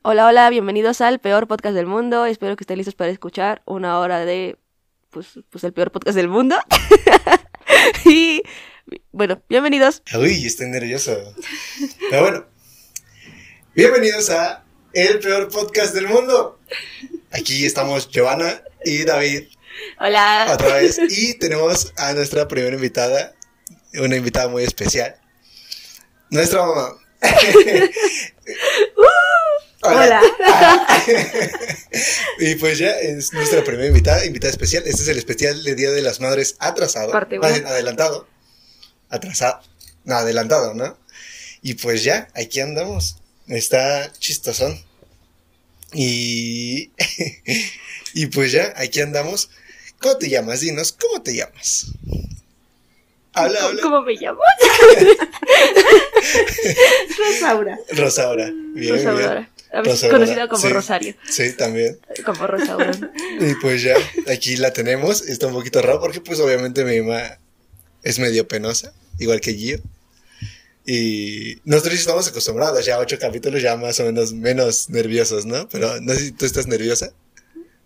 Hola, hola, bienvenidos al peor podcast del mundo. Espero que estén listos para escuchar una hora de, pues, pues el peor podcast del mundo. y, bueno, bienvenidos. Uy, estoy nervioso. Pero bueno, bienvenidos a el peor podcast del mundo. Aquí estamos Giovanna y David. Hola. Otra vez. Y tenemos a nuestra primera invitada, una invitada muy especial. Nuestra mamá. Hola. y pues ya es nuestra primera invitada, invitada especial. Este es el especial de Día de las Madres atrasado. Parte adelantado. Atrasado. No, adelantado, ¿no? Y pues ya, aquí andamos. Está chistosón. Y. y pues ya, aquí andamos. ¿Cómo te llamas? Dinos, ¿cómo te llamas? Habla, ¿Cómo, habla. cómo me llamo? Rosaura. Rosaura. Bien, bien. A veces conocida como sí. Rosario. Sí, también. Como Rosaura. Y pues ya, aquí la tenemos. Está un poquito raro porque pues obviamente mi mamá es medio penosa, igual que Gio. Y nosotros estamos acostumbrados, ya ocho capítulos ya más o menos menos nerviosos, ¿no? Pero no sé si tú estás nerviosa.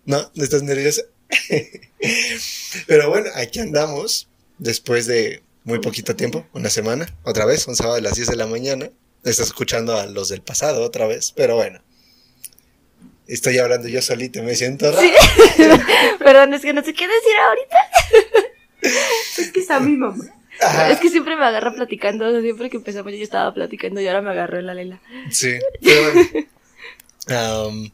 ¿No? ¿No estás nerviosa? Pero bueno, aquí andamos después de muy poquito tiempo, una semana, otra vez, un sábado a las 10 de la mañana. Estás escuchando a los del pasado otra vez, pero bueno. Estoy hablando yo solito, me siento raro. Perdón, es que no sé qué decir ahorita. Es que está mi mamá. Ajá. Es que siempre me agarra platicando. o sea, Siempre que empezamos yo estaba platicando y ahora me agarró en la lela. Sí, pero bueno.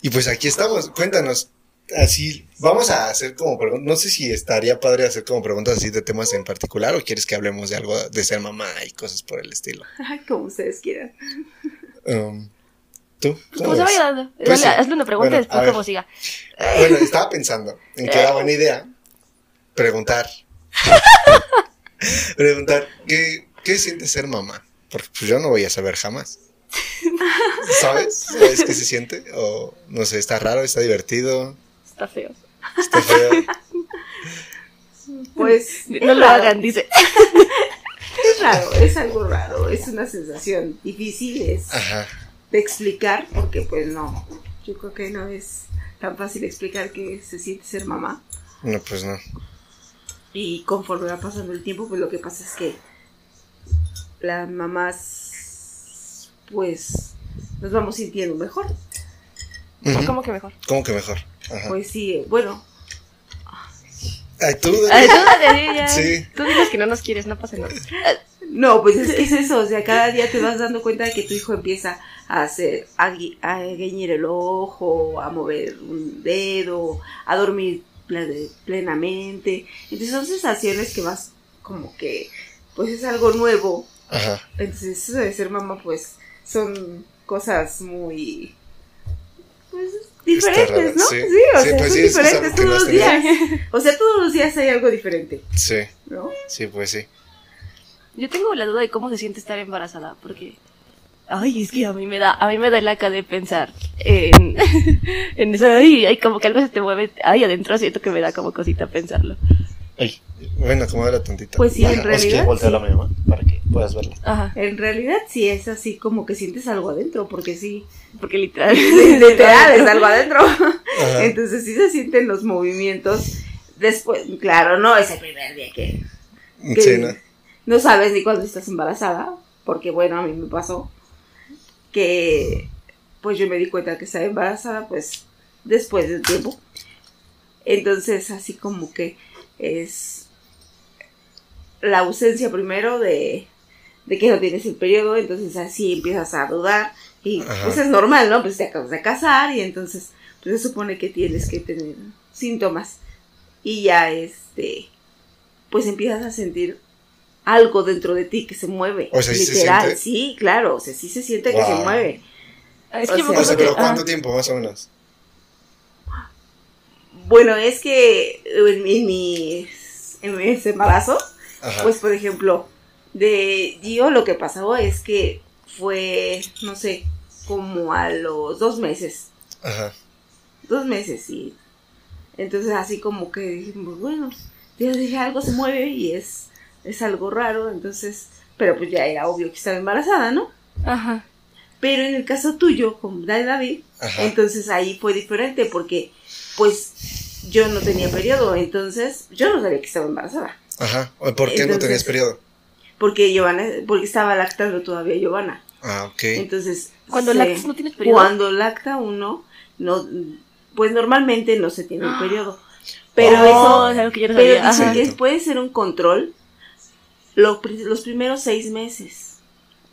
Y pues aquí estamos, cuéntanos, así, vamos a hacer como preguntas, no sé si estaría padre hacer como preguntas así de temas en particular o quieres que hablemos de algo de ser mamá y cosas por el estilo. Ay, como ustedes quieran. Am, ¿Tú? Pues como se vaya dando. Pues Dale, sí. hazle una pregunta Bueno, y después como siga. Bueno, estaba pensando en que era buena idea preguntar, preguntar, ¿qué, qué siente ser mamá? Porque pues yo no voy a saber jamás. ¿Sabes? ¿Sabes qué se siente? O no sé, está raro, está divertido, Está feo. está feo. Pues No lo raro, hagan, dice. Es raro, es algo raro, es una sensación difícil es Ajá. De explicar, porque pues no, yo creo que no es tan fácil explicar que se siente ser mamá. No, pues no. Y conforme va pasando el tiempo, pues lo que pasa es que las mamás, pues, nos vamos sintiendo mejor. ¿Cómo que mejor? ¿Cómo que mejor? Ajá. Pues sí, bueno, Ay, tú. Ay, tú dale, ya. Sí. Tú dices que no nos quieres, no pasa nada. No, pues es que es eso, o sea, cada día te vas dando cuenta de que tu hijo empieza a hacer, a, gui- a guiñar el ojo, a mover un dedo, a dormir ple- plenamente. Entonces son sensaciones que vas como que, pues es algo nuevo. Ajá. Entonces eso de ser mamá, pues son cosas muy, pues diferentes, ¿no? sí. Sí, o Sí, sea, pues son sí, es que es diferentes que no todos los días. O sea, todos los días hay algo diferente, Sí, ¿no? sí, pues sí. Yo tengo la duda de cómo se siente estar embarazada, porque. Ay, es que a mí me da, a mí me da laca de pensar en, en eso. Ay, ay, como que algo se te mueve. Ay, adentro siento que me da como cosita pensarlo. Ay, bueno, acomódala tantito. Pues sí, en realidad, voltearla a mi mamá para que puedas verla. Ajá. En realidad sí es así como que sientes algo adentro, porque sí, Porque literal. literal es algo adentro. Ajá. Entonces sí se sienten los movimientos. Después, claro, no es el primer día que que- Sí, ¿no? no sabes ni cuándo estás embarazada, porque bueno, a mí me pasó que pues yo me di cuenta que estaba embarazada pues después del tiempo. Entonces así como que es la ausencia primero de, de que no tienes el periodo, entonces así empiezas a dudar y Ajá. pues es normal, ¿no? Pues te acabas de casar y entonces pues se supone que tienes que tener síntomas y ya este pues empiezas a sentir algo dentro de ti que se mueve. O sea, ¿sí se literal, siente? sí, claro, o sea, sí se siente que se mueve. Es O que me sea, O sea, acuerdo pero que- ¿cuánto ah, tiempo más o menos? Bueno, es que en, mi- en mis, en mis embarazos, Ajá. pues por ejemplo, de Gio lo que pasó es que fue, no sé, como a los dos meses, Ajá. dos meses y entonces así como que dijimos, bueno, ya dije algo se mueve y es, es algo raro, entonces, pero pues ya era obvio que estaba embarazada, ¿no? Ajá. Pero en el caso tuyo, con la de David, Ajá. entonces ahí fue diferente porque pues yo no tenía periodo, entonces yo no sabía que estaba embarazada. Ajá. ¿Por qué no tenías periodo? Porque Giovanna, porque estaba lactando todavía Giovanna. Ah, ok. Entonces, Cuando se- lactas no tienes periodo. Cuando lacta uno, no, pues normalmente no se tiene el periodo. Pero Oh, eso, es algo que yo no pero sabía. dicen Ajá. que puede ser un control lo los primeros seis meses.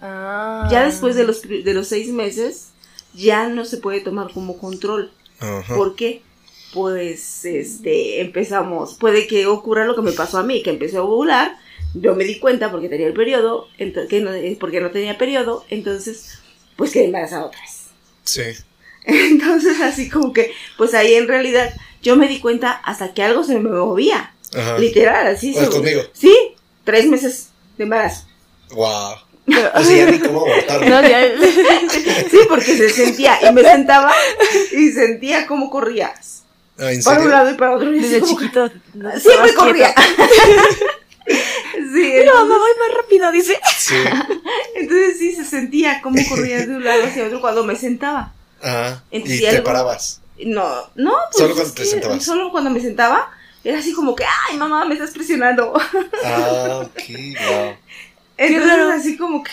Ah. Ya después de los, pri- de los seis meses, ya no se puede tomar como control. Ajá. ¿Por qué? Pues este empezamos, puede que ocurra lo que me pasó a mí, que empecé a ovular, yo me di cuenta porque tenía el periodo, ento- que no, eh, porque no tenía periodo, entonces pues quedé embarazada otra vez. Sí. Entonces así como que, pues ahí en realidad yo me di cuenta hasta que algo se me movía, Ajá. literal, así. Pues se- conmigo. Sí, tres meses de embarazo. Wow. Así ya ni cómo abortarlo. No, ya- Sí, porque se sentía, y me sentaba y sentía cómo corrías. Ah, ¿En Para un lado y para otro. Desde chiquito. no Siempre corría. Sí, Pero mamá, voy más rápido, dice. Sí. Entonces sí se sentía cómo corría de un lado hacia otro cuando me sentaba. Ajá. Y Entonces, te algo- parabas. No, no, pues Solo cuando te que sentabas. Solo cuando me sentaba era así como que, ay mamá, me estás presionando. Ah, ok. Wow. Entonces raro. así como que,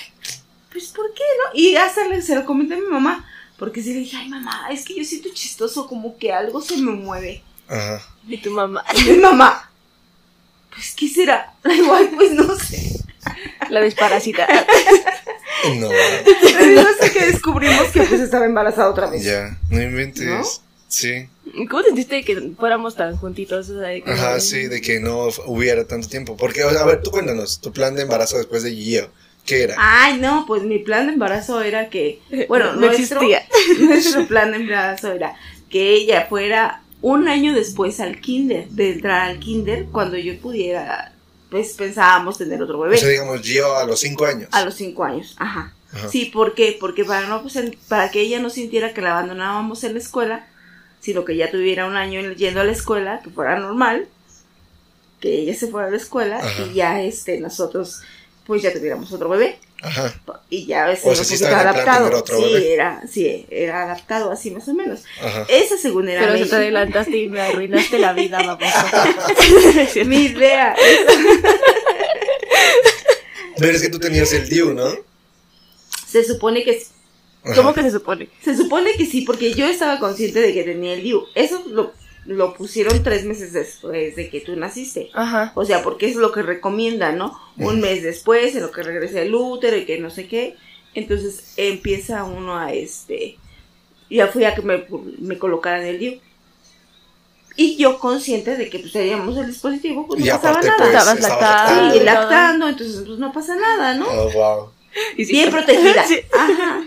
pues ¿por qué no? Y hasta le, se lo comenté a mi mamá, porque sí le dije, ay mamá, es que yo siento chistoso, como que algo se me mueve. Ajá. Y tu mamá. Y mi mamá, pues ¿qué será? Igual, pues no sé. La desparasita. No. Pero hasta que descubrimos que pues estaba embarazada otra vez. Ya. No inventes. ¿No? Sí. ¿Cómo sentiste que fuéramos tan juntitos? O sea, de que- Ajá, sí, de que no hubiera tanto tiempo. Porque, o sea, a ver, tú cuéntanos, tu plan de embarazo después de Gio, ¿qué era? Ay, no, pues mi plan de embarazo era que, bueno, no nuestro, existía. nuestro plan de embarazo era que ella fuera un año después al kinder, de entrar al kinder, cuando yo pudiera, pues pensábamos tener otro bebé. O sea, digamos, Gio a los cinco años. a los cinco años, ajá. Ajá. Sí, ¿por qué? Porque para no pues, para que ella no sintiera que la abandonábamos en la escuela, sino que ya tuviera un año yendo a la escuela, que fuera normal, que ella se fuera a la escuela Ajá. y ya este nosotros pues ya tuviéramos otro bebé Ajá. y ya este, O sea, sí estaba adaptado. otro sí, bebé. era sí, era adaptado así más o menos. Ajá. Esa según era Pero mi, se te adelantaste y me arruinaste la vida, baboso. mi idea. Pero es que tú tenías el DIU, ¿no? Se supone que Ajá. ¿Cómo que se supone? Se supone que sí, porque yo estaba consciente de que tenía el DIU. Eso lo, lo pusieron tres meses después de que tú naciste. Ajá. O sea, porque es lo que recomienda, ¿no? Un mes después, en lo que regresa el útero y que no sé qué. Entonces empieza uno a este. Ya fui a que me, me colocaran el DIU. Y yo consciente de que pues teníamos el dispositivo, pues no Y pasaba aparte, nada. pues, Estabas lactando. Sí, lactando, entonces pues no pasa nada, ¿no? Oh, wow. Bien protegida. Sí. Ajá.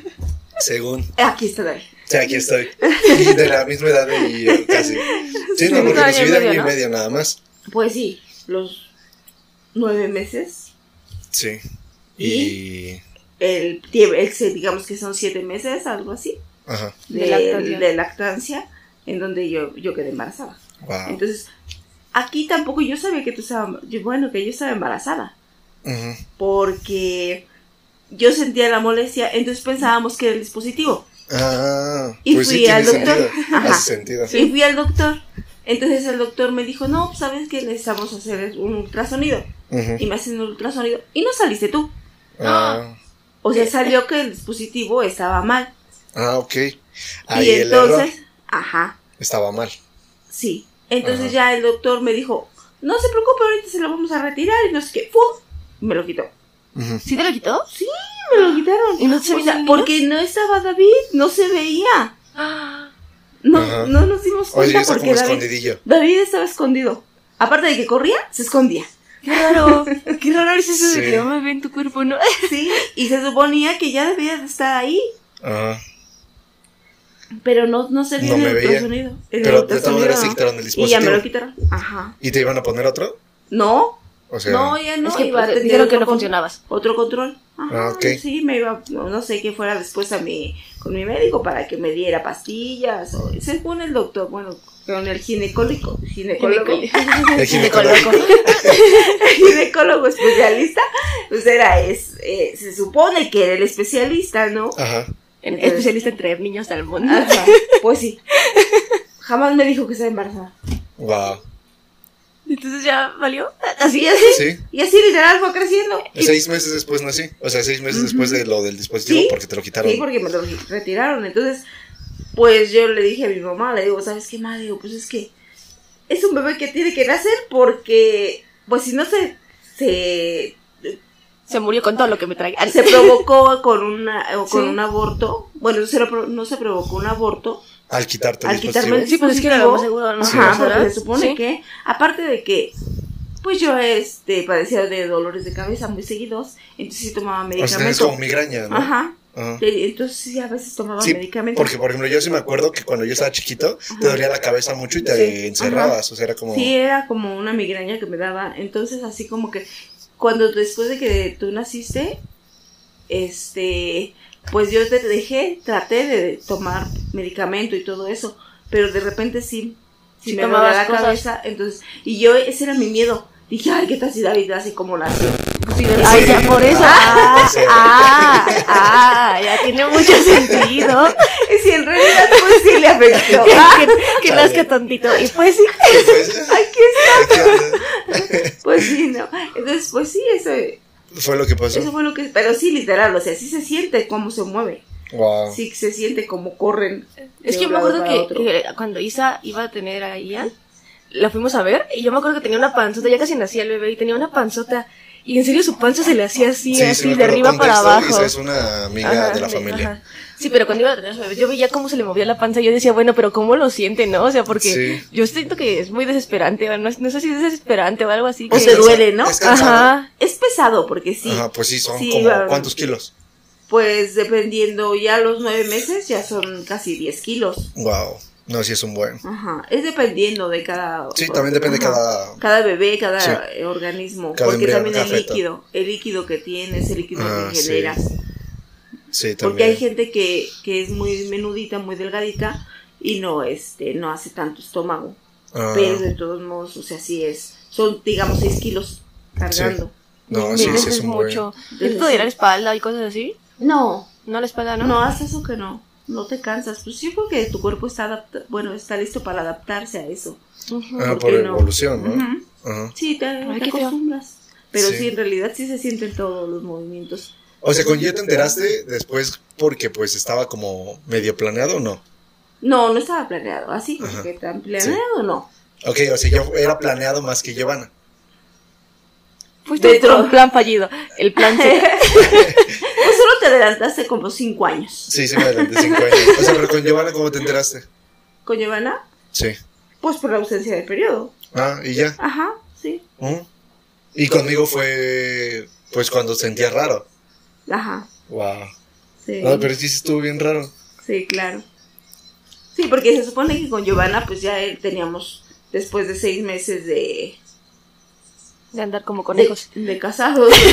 Según. Aquí está David. Sí, aquí estoy. Y de la misma edad de Gio, casi. Sí, no, porque y recibí de medio, año y medio nada más. Pues sí, los nueve meses. Sí. Y. El, tie- el se- digamos que son siete meses, algo así, Ajá. de, De lactancia. de lactancia, en donde yo, yo quedé embarazada. Wow. Entonces, aquí tampoco yo sabía que tú estabas, bueno, que yo estaba embarazada, Ujú. porque yo sentía la molestia, entonces pensábamos que era el dispositivo. Ah, Y pues fui sí, al doctor. sentido. Y fui al doctor. Entonces el doctor me dijo, no, sabes que necesitamos hacer un ultrasonido. Y me hacen un ultrasonido. Y no saliste tú. Ah, O sea, salió que el dispositivo estaba mal. ah, ok. Ahí y el entonces, ajá, estaba mal. sí. Entonces Ajá. ya el doctor me dijo, no se preocupe, ahorita se lo vamos a retirar y no sé qué. ¡Pum! Me lo quitó. ¿Sí te lo quitó? Me lo quitaron. ¿Y no se veía porque no estaba David, no se veía. No, no nos dimos cuenta porque como David, estaba escondido. Aparte de que corría, se escondía. qué raro. Qué raro es eso Sí. de que no me ve en tu cuerpo, ¿no? Sí, y se suponía que ya debía de estar ahí. Ajá. Pero no, no se vio No el ultrasonido. El Pero de maneras sí no. quitaron el Y ya dispositivo. me lo quitaron. Ajá. ¿Y te iban a poner otro? No, O sea, no, ya no. es que iba a pues, dijeron que otro no funcionabas. Otro control. Ajá, Ah, ok. Sí, me iba, no, no sé qué fuera después a mi, con mi médico para que me diera pastillas. O, según el doctor, bueno, con el ginecólogo, ginecólogo, el ginecólogo. el ginecólogo especialista, pues era, es, eh, se supone que era el especialista, ¿no? Ajá. Entonces- especialista en traer niños al mundo. Ajá, pues sí. Jamás me dijo que estaba embarazada. Wow. Entonces ya valió. Así así, Sí. y así literal fue creciendo. Seis meses después nací. O sea, seis meses después de lo del dispositivo Sí, porque te lo quitaron. Sí, porque me lo retiraron. Entonces, pues yo le dije a mi mamá, le digo, ¿sabes qué, madre? Digo, pues es que es un bebé que tiene que nacer porque, pues si no se, se, Se murió con todo lo que me traía. se provocó con, una, o con Sí. un aborto, bueno, no se, lo no se provocó un aborto, Al quitarte el al quitarme dispositivo. el Sí, pues es que era lo más seguro, ¿no? Ajá, Sí, ¿verdad? se supone Sí. que, aparte de que, pues yo este padecía de dolores de cabeza muy seguidos, entonces sí tomaba O sea, como migraña, ¿no? Ajá. Ajá. Entonces sí, a veces tomaba Sí, medicamento. porque por ejemplo yo sí me acuerdo que cuando yo estaba chiquito te dolía la cabeza mucho y te Sí, encerrabas, o sea, era como... Sí, era como una migraña que me daba. Entonces, así como que cuando después de que tú naciste, este, pues yo te dejé, traté de tomar medicamento y todo eso, pero de repente sí, sí, Sí me tomabas dolía la cosas. cabeza. Entonces, y yo, ese era mi miedo. Dije, ay, ¿qué tal si David nace como nació? Sí, Ay, ya por eso. Ah, Sí. ah, ah, ya tiene mucho sentido. Y si en realidad, pues sí le afectó. que, Ah, que, que nazca tontito. Y pues sí. Pues, aquí está. Pues sí, no. Entonces, pues sí, eso, Fue lo que pasó. eso fue lo que. Pero sí, literal, o sea, sí se siente cómo se mueve. Wow. Sí se siente como corren. Es que un me acuerdo que, que cuando Isa iba a tener a Ian, la fuimos a ver y yo me acuerdo que tenía una panzota, ya casi nacía el bebé y tenía una panzota y en serio su panza se le hacía así, Sí, sí, así, de arriba para abajo. Es una amiga Ajá, de la familia. ajá. Sí, pero cuando iba a tener a su bebé, yo veía cómo se le movía la panza y yo decía, bueno, pero cómo lo siente, ¿no? O sea, porque Sí. yo siento que es muy desesperante, o no, no sé si es desesperante o algo así. O que- te duele, ¿no? Es. Ajá. Es pesado porque sí. Ajá, pues sí, son Sí, como... va- ¿Cuántos kilos? Pues dependiendo ya los nueve meses ya son casi 10 kilos. Wow. No, sí es un buen. Ajá. Es dependiendo de cada. Sí, también depende Ajá. cada... Cada bebé, cada Sí. organismo. Cada porque embrión, también el líquido. El líquido que tienes, el líquido Ah, que sí, generas. Sí, Porque también. hay gente que, que es muy menudita, muy delgadita y no, este, no hace tanto estómago. Ah, Pero de todos modos, o sea, sí es. Son, digamos, 6 kilos cargando. no, sí, es un mucho. ¿Esto de ir a la espalda y cosas así? No, No a la espalda, ¿no? no, haz eso que no. No te cansas. Pues yo creo que tu cuerpo está adapta bueno, está listo para adaptarse a eso. Ah, ¿por por no? evolución, ¿no? Sí, te, Ay, acostumbras. Pero Sí. sí. en realidad sí se sienten todos los movimientos. O sea, con Gio te enteraste después porque pues estaba como medio planeado o no? No, no estaba planeado. Así, Ajá. que tan planeado no. Ok, o sea, yo era planeado más que Giovanna. Fuiste Dentro. un plan fallido. El plan C. Pues solo te adelantaste como 5 años. Sí, sí me adelanté cinco años. O sea, pero con Giovanna, ¿cómo te enteraste? Con Giovanna, Sí. pues por la ausencia de periodo. Ah, y ya. Ajá, sí. ¿Mm? Y conmigo fue pues cuando sentía raro. Ajá, Wow. sí. No, pero sí sí estuvo bien raro. Sí, claro. Sí, porque se supone que con Giovanna, pues ya eh, teníamos, después de seis meses de, De andar como de, conejos. de casados.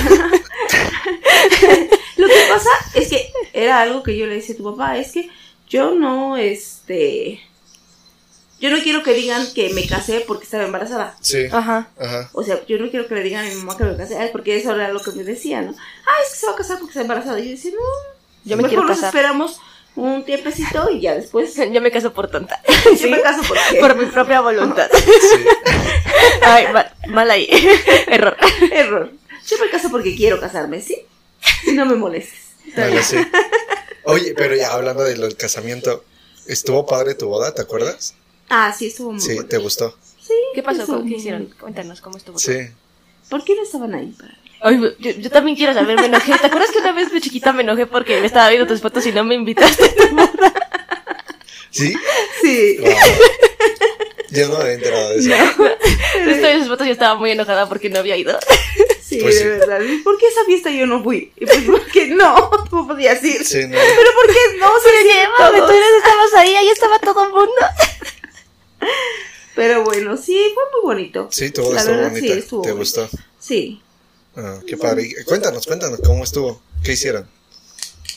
Lo que pasa es que era algo que yo le decía a tu papá, es que yo no, este, yo no quiero que digan que me casé porque estaba embarazada. Sí. Ajá. Ajá. O sea, yo no quiero que le digan a mi mamá que me casé, porque eso era lo que me decía, ¿no? Ah, es que se va a casar porque está embarazada. Y yo decía, no, Yo me mejor quiero nos casar. esperamos un tiempecito y ya después Yo me caso por tonta. yo Sí. me caso. Por mi propia voluntad. Sí. Ay, mal, mal ahí. Error. Error. Yo me caso porque quiero casarme, ¿sí? Y no me molestes. Vale, sí. Oye, pero ya hablando del casamiento, estuvo padre tu boda, ¿te acuerdas? Ah, sí, estuvo muy Sí, bueno. ¿te gustó? Sí, ¿Qué pasó? ¿Qué hicieron? Cuéntanos cómo estuvo. Sí. ¿Por qué no estaban ahí? Para... Ay, yo, yo también quiero saber, me enojé. ¿Te acuerdas que una vez de chiquita me enojé porque me estaba viendo tus fotos y no me invitaste? ¿Sí? Sí. Wow. Yo no me había enterado de eso. Estoy en sus fotos y yo estaba muy enojada porque no había ido. Sí, Pues de sí. verdad. ¿Y ¿Por qué esa fiesta yo no fui? Y pues porque no, tú podías ir. Sí, no. Pero ¿por qué no? Se le Llévame, tú eres, estabas ahí, ahí estaba todo el mundo. Pero bueno, sí, fue muy bonito. Sí, La estuvo bonita. sí, estuvo ¿Te bonito. gustó? Sí, Ah, qué padre. Y Cuéntanos, cuéntanos, ¿cómo estuvo? ¿Qué hicieron?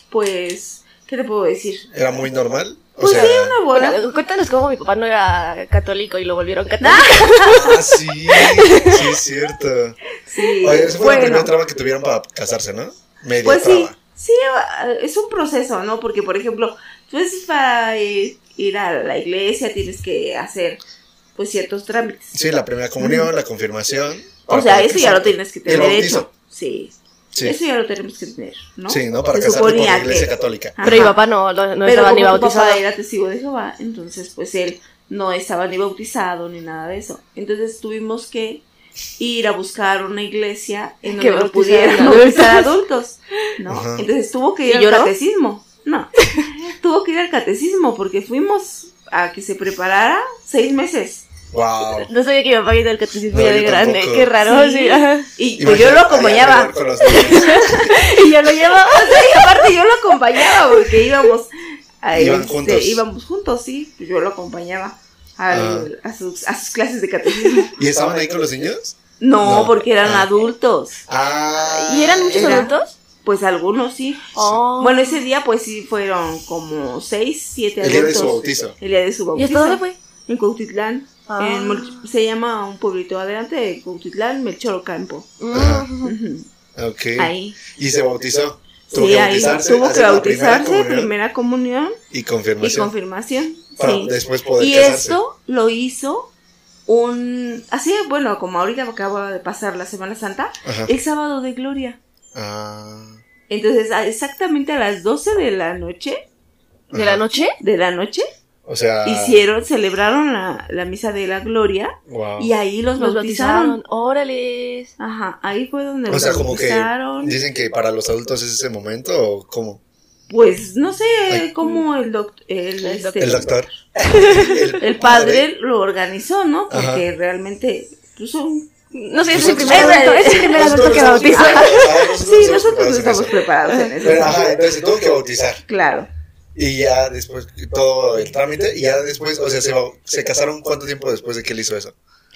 pues, ¿qué te puedo decir? ¿Era muy normal? O Pues sea, sí, una boda. Bueno, cuéntanos cómo mi papá no era católico y lo volvieron católico. ah, sí, sí, es cierto. Sí, Oye, esa fue la bueno, primera traba que tuvieron para casarse, ¿no? Media Pues sí, traba. Sí, es un proceso, ¿no? Porque, por ejemplo, tú es para ir, ir a la iglesia, tienes que hacer, pues, ciertos trámites. Sí, la primera comunión, la confirmación. O sea, eso ya lo tienes que tener hecho. Sí. Sí. Eso ya lo tenemos que tener, ¿no? Sí, ¿no? Para Se casarte por la iglesia que- católica. Ajá. Pero mi papá no, no, no estaba ni bautizado. papá era testigo de Jehová, entonces pues él no estaba ni bautizado ni nada de eso. Entonces tuvimos que ir a buscar una iglesia en Que donde lo pudieran adultos. bautizar adultos, ¿no? Ajá. Entonces tuvo que ir ¿Y al catecismo. No, tuvo que ir al catecismo porque fuimos a que se preparara seis meses. Wow. No sabía que mi papá iba al catecismo No, ya de grande. tampoco. Qué raro, Sí. sí. ajá. Y pues yo lo acompañaba. Y yo lo llevaba. Y aparte yo lo acompañaba porque íbamos a Iban este, juntos. íbamos juntos, sí, pues yo lo acompañaba al- Ah. a, sus, a sus clases de catecismo. ¿Y estaban ahí con los niños? No, No. porque eran Ah. adultos. Ah. ¿Y eran muchos Era- adultos? Pues algunos sí. Oh. Bueno, ese día pues sí fueron como seis, siete El día de adultos. su bautizo. El día de su ¿Y bautizo. hasta dónde fue? En Cuautitlán. Ah. En se llama un pueblito adelante de Cuautitlán, Melchor Ocampo. Ajá. Mm. Ok. Ahí. Y se bautizó. Tuvo Sí, que ahí tuvo que primera bautizarse, comunión primera comunión y y confirmación. confirmación. para sí. después poder Y casarse. esto lo hizo un... Así, bueno, como ahorita acaba de pasar la Semana Santa, Ajá. el sábado de gloria. Ah. Entonces, a- exactamente a las 12 de la noche, ¿De la noche? de la noche, O sea. hicieron, celebraron la, la misa de la gloria Wow. y ahí los, Los bautizaron. bautizaron. Órale. Ajá, ahí fue donde O los sea, como que bautizaron. dicen que para los adultos es ese momento o cómo? Pues no sé Ay. cómo el, doc- el, El este, El doctor. el padre lo organizó, ¿no? Ajá. Porque realmente pues, son No sé, es Nosotros- el primer adulto, es el primer adulto que Nosotros bautiza. ah, Sí, nosotros en estamos preparados en eso. Pero, ajá, entonces se tuvo que bautizar. Claro. Y ya después todo el trámite, y ya después, o sea, se, se casaron cuánto tiempo después de que él hizo eso.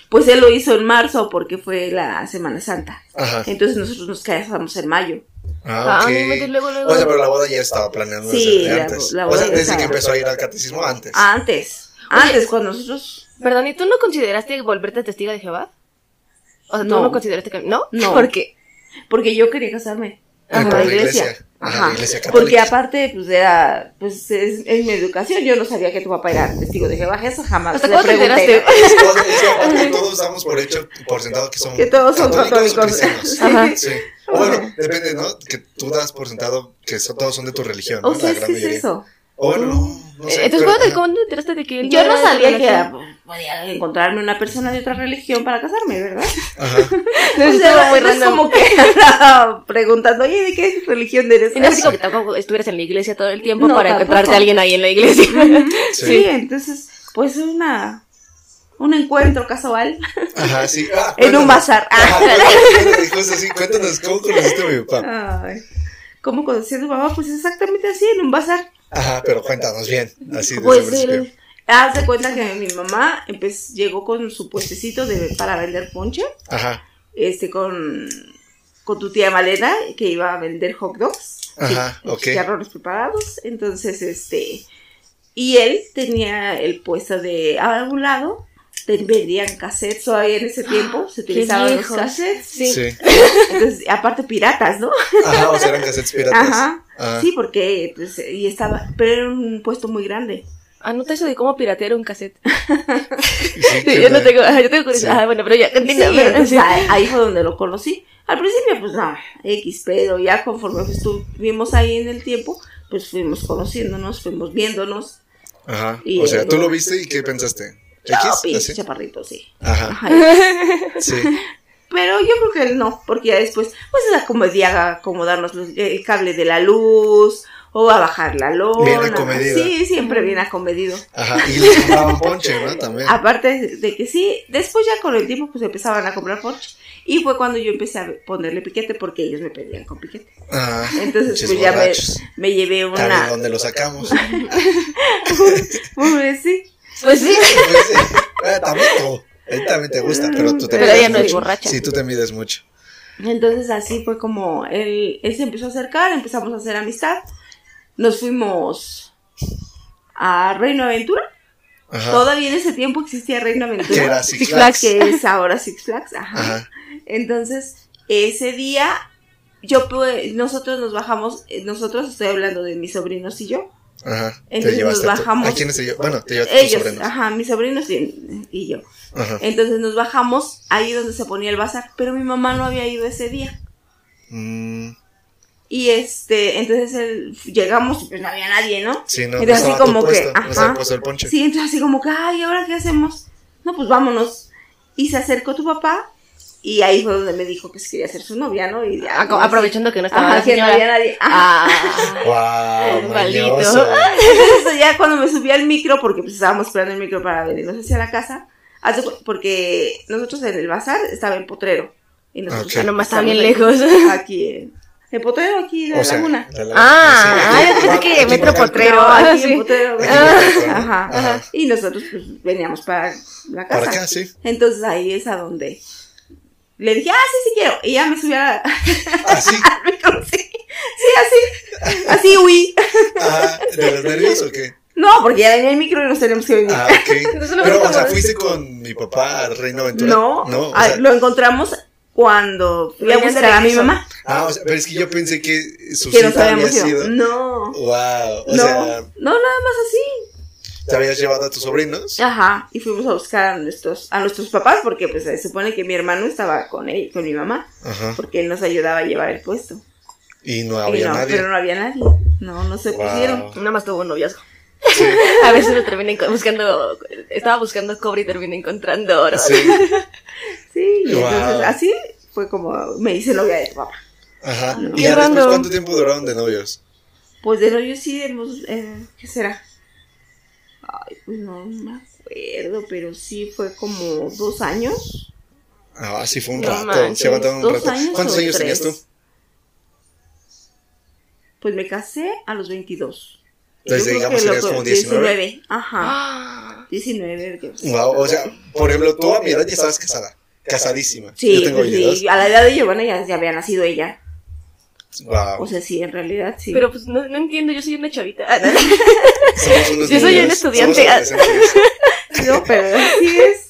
Pues él lo hizo en marzo porque fue la Semana Santa. Ajá. Entonces nosotros nos casamos en mayo. Ah, Ah, ok. inventes, luego, luego. O sea, pero la boda ya estaba planeando Sí, desde la- antes. la o boda sea, desde estaba. que empezó a ir al catecismo antes. Antes. Antes, cuando nosotros. Perdón, ¿y tú no consideraste volverte testigo de Jehová? O sea, ¿tú No. no, consideraste que... ¿No? No. ¿Por qué? Porque yo quería casarme. Ah, en por la la iglesia. iglesia. Ajá, Ajá. la iglesia católica. Porque aparte, pues era. Pues es, en mi educación yo no sabía que tu papá era testigo de Jehová. Eso jamás. ¿Hasta le te pregunté. todos damos por hecho, por sentado que somos Que todos son católicos católicos. cristianos. Ajá. Sí. O bueno, depende, ¿no? Que tú das por sentado que todos son de tu religión, ¿no? O sea, la es gran es mayoría. eso. O bueno, no, no sé. Eh, Entonces, pero- ¿cuándo te, ajá. ¿cuándo te enteraste de que él Yo no era sabía que era, pues, podía encontrarme una persona de otra religión para casarme, ¿verdad? Ajá. O sea, muy no es random. como que andaba preguntando, oye, ¿de qué religión eres? Y no es como que tampoco estuvieras en la iglesia todo el tiempo No, para tampoco. encontrarte a alguien ahí en la iglesia. Sí. Sí, entonces, pues una un encuentro casual Ajá, sí. Ah, en un cuéntanos. bazar. Ajá, Ah. cuéntanos, justo así, cuéntanos, ¿cómo conociste a mi papá? Ay. ¿Cómo conocí a tu papá? Pues exactamente así, en un bazar. Ajá, pero cuéntanos bien, así el Pues él, haz de cuenta que mi mamá llegó con su puestecito de, para vender ponche, Ajá, este, con, con tu tía Malena, que iba a vender hot dogs. Ajá, sí, ok. Chicharrones preparados. Entonces, este, y él tenía el puesto de, a un lado, vendían cassettes, todavía en ese tiempo se Qué utilizaban los cassettes. Sí. sí. Entonces, aparte piratas, ¿no? Ajá, o sea, eran cassettes piratas. Ajá. Ajá. Sí, porque, pues, y estaba, pero era un puesto muy grande. Anota eso de cómo piratear un cassette. Sí, Sí, qué yo no tengo, ajá, yo tengo curiosidad. Sí. Ah, bueno, pero ya, continúa. sí. ahí, fue donde lo conocí. Al principio, pues no, X, pero ya conforme pues, estuvimos ahí en el tiempo, pues fuimos conociéndonos, fuimos viéndonos. Ajá. Y o sea, tú lo viste y qué pensaste? ¿Así? chaparrito, sí. Ajá, Ajá. sí. Pero yo creo que él no, porque ya después, pues era como día acomodarnos los- el cable de la luz, o a bajar la lona. Bien acomedido. Sí, siempre bien acomedido. Ajá, y les compraban ponche, ¿no? También. Aparte de que sí, después ya con el tiempo pues empezaban a comprar Porsche. Y fue cuando yo empecé a ponerle piquete porque ellos me pedían con piquete. Ajá. Entonces pues ya me, me llevé ¿Sabe una... dónde lo sacamos? Pues sí. Pues sí. Pues sí. Eh, también tú. A ti también te gusta, pero tú te Pero mides ella no es mucho. borracha. Sí, tú te mides mucho. Entonces así fue como él, él se empezó a acercar, empezamos a hacer amistad. Nos fuimos a Reino Aventura. Ajá. Todavía en ese tiempo existía Reino Aventura. Que era Six Six Flags. que es ahora Six Flags. Ajá. Ajá. Entonces, ese día yo pues, nosotros nos bajamos, eh, nosotros estoy hablando de mis sobrinos y yo. Ajá. Entonces te nos tu- bajamos. ¿A quiénes te? Bueno, te llevaste a tus Ellos, sobrinos. ajá, mis sobrinos y, y yo. Ajá. Entonces nos bajamos ahí donde se ponía el bazar, pero mi mamá no había ido ese día. Mm, Y este, entonces llegamos y pues no había nadie, ¿no? sí, no. Entonces no así como que, No ajá. puesto el ponche. Sí, entonces así como que, ay, ¿ahora qué hacemos? No, pues vámonos. Y se acercó tu papá y ahí fue donde me dijo que se quería ser su novia, ¿no? Y ya, Ah, aprovechando que no estaba Ajá, que no había nadie. Ah, Wow, Maldito. ya cuando me subí al micro, porque pues estábamos esperando el micro para venirnos hacia la casa, porque nosotros en el bazar estaba en Potrero. Y nosotros Ok. Ah, nomás estaba estamos bien aquí- lejos. Aquí en, en Potrero, aquí en la O sea, laguna. la- la- Ah, sí, ah, yo pensé que aquí Metro. Potrero. Aquí ah, en. Potrero. Ajá. Y nosotros pues veníamos para la casa. Para acá, sí. Entonces ahí es a donde le dije, ah, sí, sí quiero. Y ya me subí a la- Así. micro, sí. Sí, así. Así huí. Ajá. ¿De los nervios o qué? No, porque ya venía el micro y nos tenemos que venir. Ah, ok. Pero, o sea, fuiste con mi papá al Reino Aventura. No, No, o ah, sea, lo encontramos cuando fui a buscar a mi mamá. ah, o sea, pero es que yo pensé que su Que cita había sido. No. Wow. O no, sea, no, nada más así. Te habías llevado a tus sobrinos. Ajá, y fuimos a buscar a nuestros, a nuestros papás porque pues se supone que mi hermano estaba con él, con mi mamá, Ajá. porque él nos ayudaba a llevar el puesto. Y no Y había no, nadie. pero no había nadie. No, no se Wow. pusieron. Nada más tuvo un noviazgo. Sí. A veces me terminé buscando, estaba buscando cobre y terminé encontrando oro. Sí. Sí, y Wow. entonces así fue como me hice novia de tu papá. Ajá. No. ¿Y ya después cuánto tiempo duraron de novios? Pues de novio sí hemos, eh, ¿qué será? Ay, pues no me acuerdo, pero sí fue como dos años. Ah, sí, fue un No rato. manches, Se aguantaron un dos rato. años ¿Cuántos años tres. tenías tú? Pues me casé a los 22. Entonces, Yo digamos, tenías como 19. Ajá, Ah, 19. que- Wow, o sea, por ejemplo, tú a mi edad ya estabas casada. Casadísima. Sí, Yo tengo pues 22. sí, a la edad de Giovanna ya, ya había nacido ella. Wow. O sea, sí, en realidad sí. Pero pues no, no entiendo, yo soy una chavita. Ah, no. Somos unos yo soy niños, un estudiante. No, pero sí es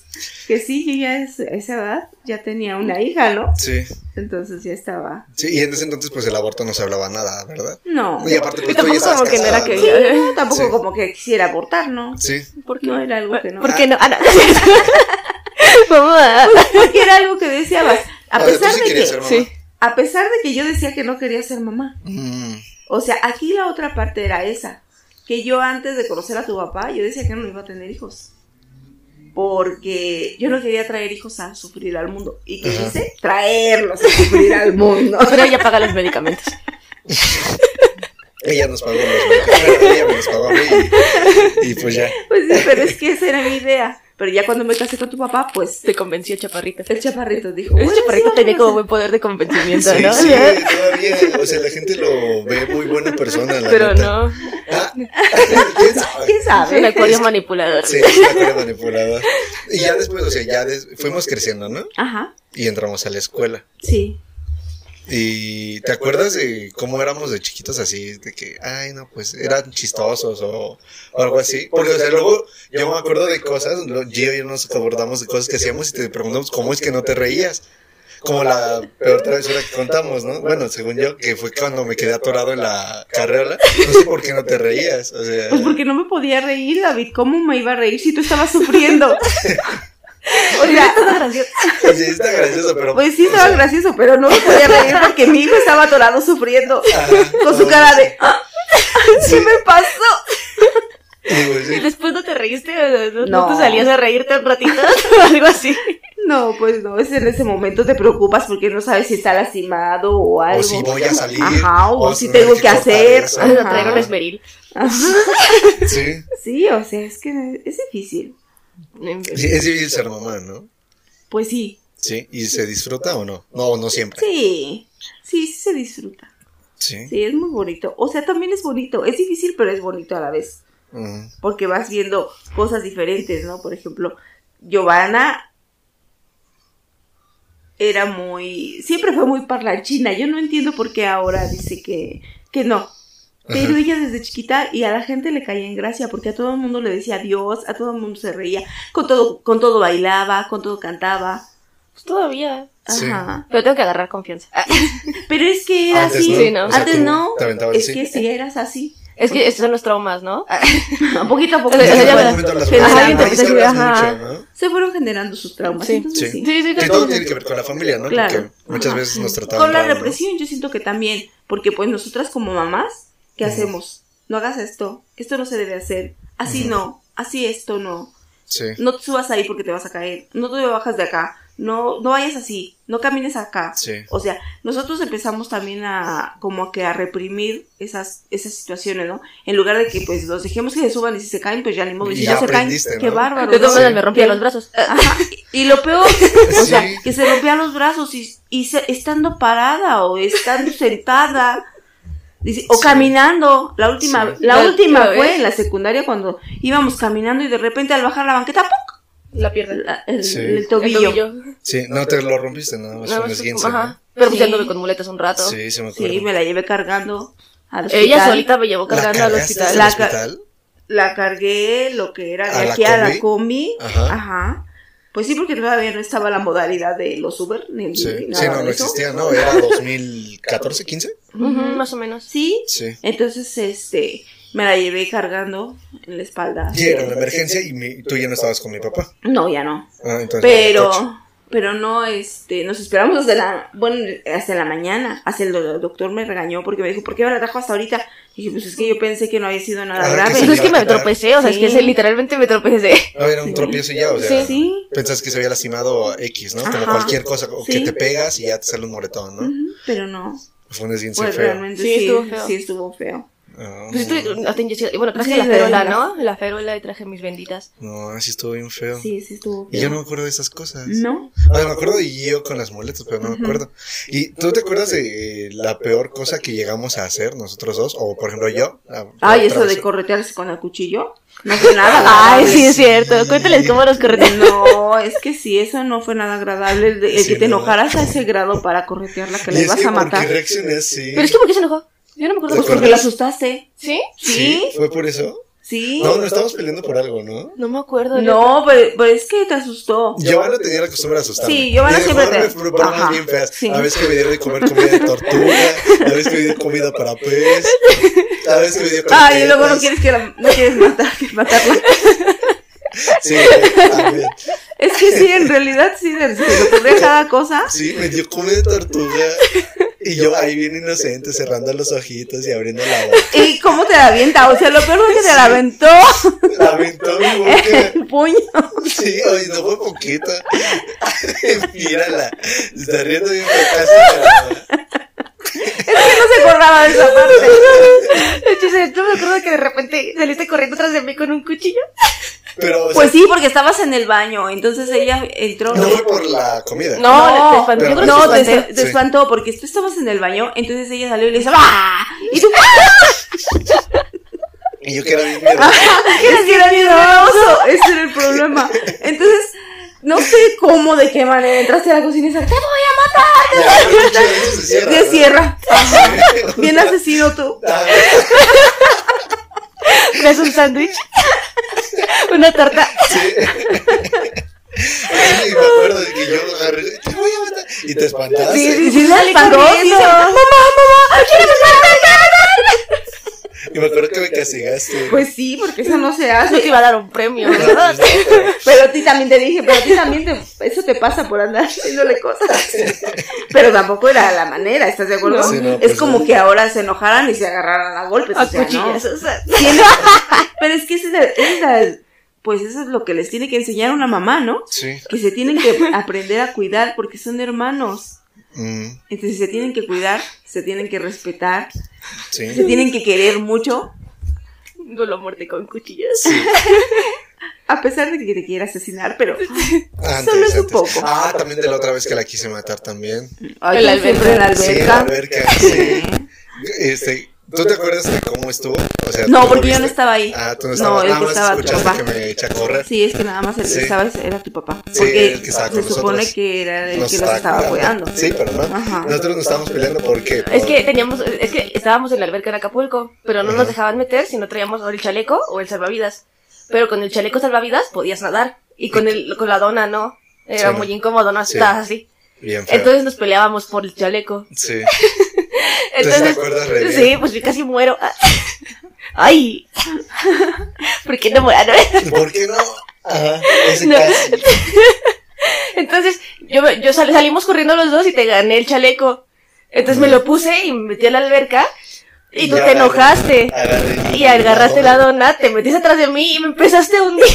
que sí, yo ya es- a esa edad ya tenía una hija, ¿no? Sí, Entonces ya estaba. sí, y en ese entonces pues el aborto no se hablaba nada, ¿verdad? No. Y aparte Y pues tú ya tampoco como que no era que ¿no? yo- No, tampoco Sí. como que quisiera abortar, ¿no? Sí, ¿Por qué? No era algo que no. ¿Por qué no? Ah, no. Vamos a... Porque era algo que deseabas. A tú pesar sí de que, ser mamá. Sí. A pesar de que yo decía que no quería ser mamá. Mm, O sea, aquí la otra parte era esa. Que yo antes de conocer a tu papá, yo decía que no iba a tener hijos. Porque yo no quería traer hijos a sufrir al mundo. ¿Y qué hice? Traerlos a sufrir al mundo. Pero ella paga los medicamentos. Ella nos pagó los ella me los pagó a mí y, y pues ya. Pues sí, pero es que esa era mi idea. Pero ya cuando me casé con tu papá, pues Te convenció Chaparrita. el chaparrito dijo. "Bueno, chaparrito sí, tenía como buen poder de convencimiento, Sí, ¿no? sí, todavía, o sea, la gente lo ve muy buena persona, la Pero neta. no. Ah, ¿Quién sabe? ¿Quién Es sabe? un acuario manipulador. Sí, es una cosa manipuladora. Y ya después, o sea, ya des- fuimos creciendo, ¿no? Ajá, Y entramos a la escuela. sí. Y ¿te acuerdas de cómo éramos de chiquitos así? De que, ay, no, pues eran chistosos o, o algo así. Porque, o sea, luego yo me acuerdo de cosas, lo- Gio y yo nos acordamos de cosas que hacíamos y te preguntamos cómo es que no te reías. Como la peor travesura que contamos, ¿no? Bueno, según yo, que fue cuando me quedé atorado en la carriola. No sé por qué no te reías. O sea, Pues porque no me podía reír, David. ¿Cómo me iba a reír si tú estabas sufriendo? O sea, sí, está gracioso, pero. pues sí o estaba sea, gracioso, pero no me podía reír porque mi hijo estaba atorado sufriendo ajá, con su no, cara de "Ah, sí, ¿qué me pasó? sí. ¿Y después no te reíste? ¿O ¿No, No. te salías a reírte un ratito? o algo así. No, pues no, es en ese momento te preocupas porque no sabes si está lastimado o algo. O si voy a salir. Ajá, o si me tengo que hacer. eso. Vamos a Ajá. traer un esmeril. Sí. Sí, o sea, es que es difícil. Sí, es difícil ser mamá, ¿no? Pues sí, Sí. ¿Y se disfruta o no? No, no siempre. sí, sí, sí se disfruta. Sí. Sí, es muy bonito. O sea, también es bonito. Es difícil, pero es bonito a la vez. Porque vas viendo cosas diferentes, ¿no? Por ejemplo, Giovanna era muy... Siempre fue muy parlanchina. Yo no entiendo por qué ahora dice que, que no. Pero Ajá. ella desde chiquita y a la gente le caía en gracia porque a todo el mundo le decía adiós, a todo el mundo se reía, con todo, con todo bailaba, con todo cantaba. Pues todavía. Sí. Ajá. Pero tengo que agarrar confianza. Pero es que era Antes así. no. Sí, ¿no? O sea, Antes no. Es que sí eras así. Es que estos son los traumas, ¿no? Ah, poquito a poco. Mucho, ¿no? Se fueron generando sus traumas. Sí. entonces Sí. sí. Sí, sí, Que todo tiene que ver con la familia, ¿no? Claro. Porque muchas Ajá. veces nos trataban Con la ¿no? represión yo siento que también, porque pues nosotras como mamás, ¿qué hacemos? No hagas esto, esto no se debe hacer, así no, así esto no, Sí. no te subas ahí porque te vas a caer, no te bajas de acá, no, no vayas así, no camines acá. Sí. O sea, nosotros empezamos también a como que a reprimir esas, esas situaciones, ¿no? En lugar de que pues los dejemos que se suban y si se caen, pues ya ni modo, y si ya se caen, qué ¿no? bárbaro. De todas ¿no? maneras me rompía los brazos. Ajá, y, y lo peor, o sea, Sí. que se rompían los brazos y, y se- estando parada o estando sentada. Dice, o Sí. caminando. La última, Sí. la La- última fue vez. en la secundaria cuando íbamos caminando y de repente al bajar la banqueta, ¡puc! La pierna. La- el, Sí. el El tobillo. Sí, no te lo rompiste, nada más Nada un más, esguince, ajá. ¿no? Pero pues ya Sí. anduve con muletas un rato. Sí, sí me acuerdo. Sí, me la llevé cargando al hospital. Ella solita me llevó ¿La cargando al hospital. La ca- hospital? La cargué lo que era de ¿A la aquí a la combi? Ajá. Ajá. Pues sí, porque todavía no estaba la modalidad de los Uber ni, Sí, ni sí, nada no, no eso. existía, ¿no? Era 2014, 15. Más o menos. Sí. Sí. Entonces, este, me la llevé cargando en la espalda. Y era una emergencia y mi- tú ya no estabas con mi papá. No, ya no. Ah, entonces. Pero, pero no, este, nos esperamos hasta la, bueno, hasta la mañana. Hasta el, do- doctor me regañó porque me dijo, ¿por qué me la trajo hasta ahorita? Y dije, pues es que yo pensé que no había sido nada Ah, grave. Pues es que me tropecé, o sea, es que literalmente me tropecé. No, era un tropiezo ya, o sea. Sí. Pensás que se había lastimado X, ¿no? Como Ajá. cualquier cosa, o que te pegas y ya te sale un moretón, ¿no? Pero no. Fue un esguince Pues feo. realmente Sí, sí, estuvo feo. sí estuvo feo. No, Pues estoy hasta inyección- Bueno, traje Sí, la verdad. ¿no? La férola y traje mis benditas. no, así estuvo bien feo. Sí, sí estuvo feo. Y yo no me acuerdo de esas cosas. ¿No? O sea, me acuerdo de yo con las muletas, pero no me acuerdo. ¿Y tú te acuerdas de la peor cosa que llegamos a hacer nosotros dos? O, por ejemplo, yo. la- la Ay, eso de corretearse con el cuchillo. No fue nada Ay, sí, es cierto. Cuéntales cómo nos corretearon. No, es que sí, eso no fue nada agradable. El, Sí, que te no. enojaras a ese grado para corretearla, que vas que a ¿por matar. reaccioné? Pero es que, ¿por qué se enojó? Yo no me acuerdo. ¿Te Pues por porque la asustaste. ¿Sí? Sí, ¿Fue por eso? sí. No, no estábamos peleando por algo, ¿no? No me acuerdo. No, pero, pero es que te asustó. Giovanna tenía la costumbre de asustarme. Sí, Giovanna siempre te- bromas bien feas. sí. A veces que me dio de comer comida de tortuga, a veces que me dio comida para pez, a veces que me dio Ay, y luego no quieres que la, no quieres matar, matarla. Sí, también. Es que sí, en realidad sí, se ocurre cada cosa. Sí, me dio comida de tortuga. Y yo ahí bien inocente, cerrando los ojitos y abriendo la boca. ¿Y cómo te la avienta? O sea, lo peor fue que te la aventó La aventó mi boca. el puño. Sí, oye, no fue poquita. Mírala. Está riendo bien fea, Es que no se acordaba de esa parte. Yo me acuerdo que de repente saliste corriendo atrás de mí con un cuchillo. Pero, o sea, Pues sí, porque estabas en el baño, entonces ella entró. no fue por la comida. No, te espantó. No, te te, te Sí. espantó porque tú estabas en el baño, entonces ella salió y le hizo ¡Ah! Y tú ¡Ah! Y yo que era bien. Es que era miedoso. Ese era el problema. Entonces, no sé cómo, de qué manera entraste a la cocina y dices, ¡Te voy a matar! Ya, cuchillo de hecho se cierra. Te ¿no? cierra. Bien asesino tú. Ah, ¿Me haces un sándwich? Una torta. Sí. Y me acuerdo de que yo agarré, te voy a matar. Y te espantaste. Sí, sí, sí, se espantó. mamá, mamá, ¿quieres Y me acuerdo que me castigaste. Pues sí, porque eso no se No hace. te iba a dar un premio, ¿verdad? pues no. Pero a ti también te dije, pero a ti también te, eso te pasa por andar haciéndole cosas. Pero tampoco era la manera, ¿estás de acuerdo? Sí, no, es pues como que ahora se enojaran y se agarraran a golpes. A o sea, ¿no? cuchillas. o sea. Tiene- Pero es que ese es la- esa es la- pues eso es lo que les tiene que enseñar una mamá, ¿no? Sí. Que se tienen que aprender a cuidar porque son hermanos. Mm, Entonces se tienen que cuidar, se tienen que respetar, se tienen que querer mucho, Duelo a muerte con cuchillas. a pesar de que te quiera asesinar, pero Antes, Solo es un poco. Ah, también de la otra vez que la quise matar también. ay, En la la Sí, la alberca. alberca, sí. Este, ¿tú te acuerdas de cómo estuvo? O sea, ¿tú No, porque yo no estaba ahí. Ah, tú no No, estabas. el Nada que más estaba tu papá. que me eché a correr. Sí, es que nada más el que Sí. estaba era tu papá. Sí, el que estaba con se supone nosotros. que era el Nos que los estaba cuidando. apoyando. Sí, pero no. Ajá. Nosotros nos estábamos peleando porque. Es que teníamos, es que estábamos en la alberca en Acapulco, pero no Ajá. nos dejaban meter si no traíamos o el chaleco o el salvavidas. Pero con el chaleco salvavidas podías nadar y con el con la dona no. Era Sí, muy ¿no? incómodo, ¿no? Estabas así. Bien feo. Entonces nos peleábamos por el chaleco. sí. Entonces, te re bien. sí, pues yo casi muero. Ay. ¿Por qué no muero? ¿Por qué no? Ajá, ese No. casi. Entonces, yo, yo sal- salimos corriendo los dos y te gané el chaleco. Entonces me lo puse y me metí a la alberca. Y tú te enojaste. agarré Y agarraste la dona, te metiste atrás de mí y me empezaste a hundir.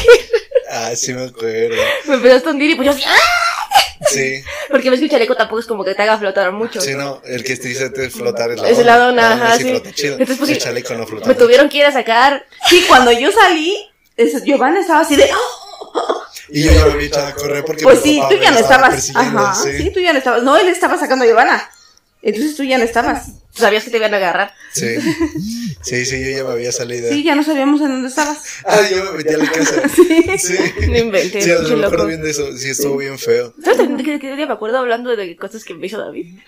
Ah, sí me acuerdo. me empezaste a hundir y pues yo así, ¡ah! Sí, Porque ves que el chaleco tampoco es como que te haga flotar mucho. sí, no. El que te dice te flotar es la Es la dona, La ajá, sí. Entonces, pues, el chaleco no flota. Me tuvieron que ir a sacar. Sí, cuando yo salí, es- Giovanna estaba así de. ¡oh! Y yo ya me había echado a correr porque Pues sí, tú ya no estaba estabas. Ajá, sí. sí, tú ya no estabas. No, él estaba sacando a Giovanna. Entonces tú ya no estabas. Tú sabías que te iban a agarrar. Sí. Sí, sí, yo ya me había salido. Sí, ya no sabíamos en dónde estabas. Ah, yo me metí a la casa. Sí. No Sí, a qué lo mejor loco. bien de eso. Sí, estuvo bien feo. ¿Sabes de qué, día me acuerdo hablando de cosas que me hizo David?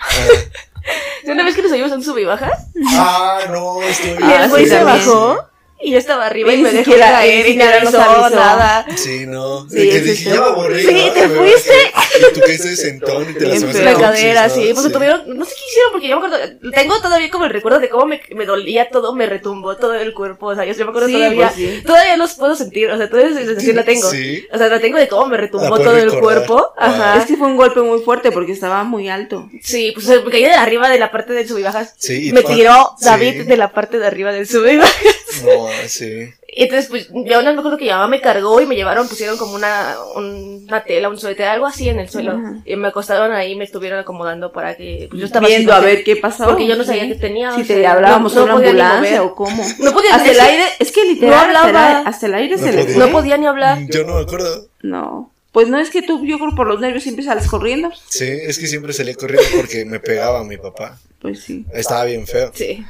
De Una vez que nos subimos a un sub y bajas Ah, no, estuvo y bien. Ah, el güey sí, se bajó y yo estaba arriba y Ni me dejó caer ni y no avisó avisó. nada. Sí, no. Sí, que dije, ya me aburrí. Sí, ¿no? te Me fuiste. Y tú caíste sentón y te la Bien subiste feo. La cadera, sí, ¿no? pues tuvieron, no sé qué hicieron porque yo me acuerdo, tengo todavía como el recuerdo de cómo me, me dolía todo, me retumbó todo el cuerpo, o sea, yo, yo me acuerdo Sí, todavía, pues sí. todavía los puedo sentir, o sea, toda esa sensación la tengo. Sí. O sea, la tengo de cómo me retumbó todo el cuerpo, ajá. Es que fue un golpe muy fuerte porque estaba muy alto. Sí, pues me caí de arriba de la parte del sub y bajas. Sí, y me tiró sí. David de la parte de arriba del sub y bajas. No, sí. Y entonces, pues, yo no me acuerdo que mi mamá me cargó y me llevaron, pusieron como una, un- una tela, un suéter, algo así en el suelo. Ajá. Y me acostaron ahí y me estuvieron acomodando para que, pues yo estaba Viendo así a porque- ver qué pasó. porque yo no sabía Sí. que tenía, Si o te sea, hablábamos no- no una ambulancia mover. o cómo. No podía Hasta el aire, es que literal, No hablaba. hasta el aire No se le podía. No podía ni hablar. Yo no me acuerdo. No. Pues no es que tú, yo creo por los nervios siempre sales corriendo. Sí, es que siempre salía corriendo porque me pegaba mi papá. Pues sí. Estaba bien feo. Sí.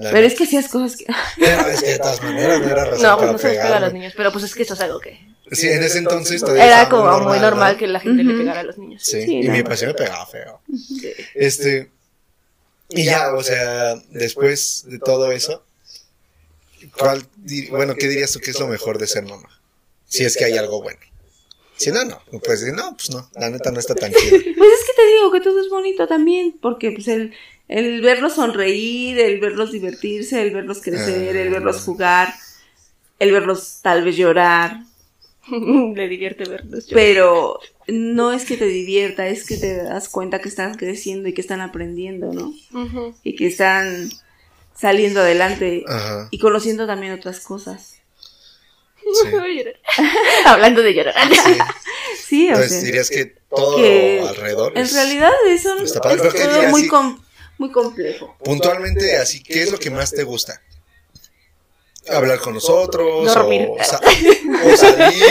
La Pero es que hacías cosas que. Pero es que de todas maneras no era razón No, pues para no se les pega a los niños, pero pues es que eso es algo que... Sí, en ese entonces todavía Era como muy normal ¿no? que la gente le pegara a los niños. Sí, Sí, y no. mi papá sí me pegaba feo. Sí. Este, y ya, o sea, después de todo eso, ¿cuál, bueno, ¿qué dirías tú que es lo mejor de ser mamá? Si es que hay algo bueno. Si no, no. Pues no, pues no. La neta no está tan chido. Pues es que te digo que todo es bonito también, porque pues el, el verlos sonreír, el verlos divertirse, el verlos crecer, el verlos jugar, el verlos tal vez llorar, le divierte verlos. yo- pero no es que te divierta, es que te das cuenta que están creciendo y que están aprendiendo, ¿no? Y que están saliendo adelante Ajá. y conociendo también otras cosas. Sí. Voy a llorar. Hablando de llorar. Sí. Sí, o Entonces sea, dirías que todo que alrededor. en es- realidad es. Pero ¿qué todo muy, si- com- muy complejo. Puntualmente, así, ¿qué es lo que más te gusta? Hablar con nosotros, Dormir. o, sa- o salir,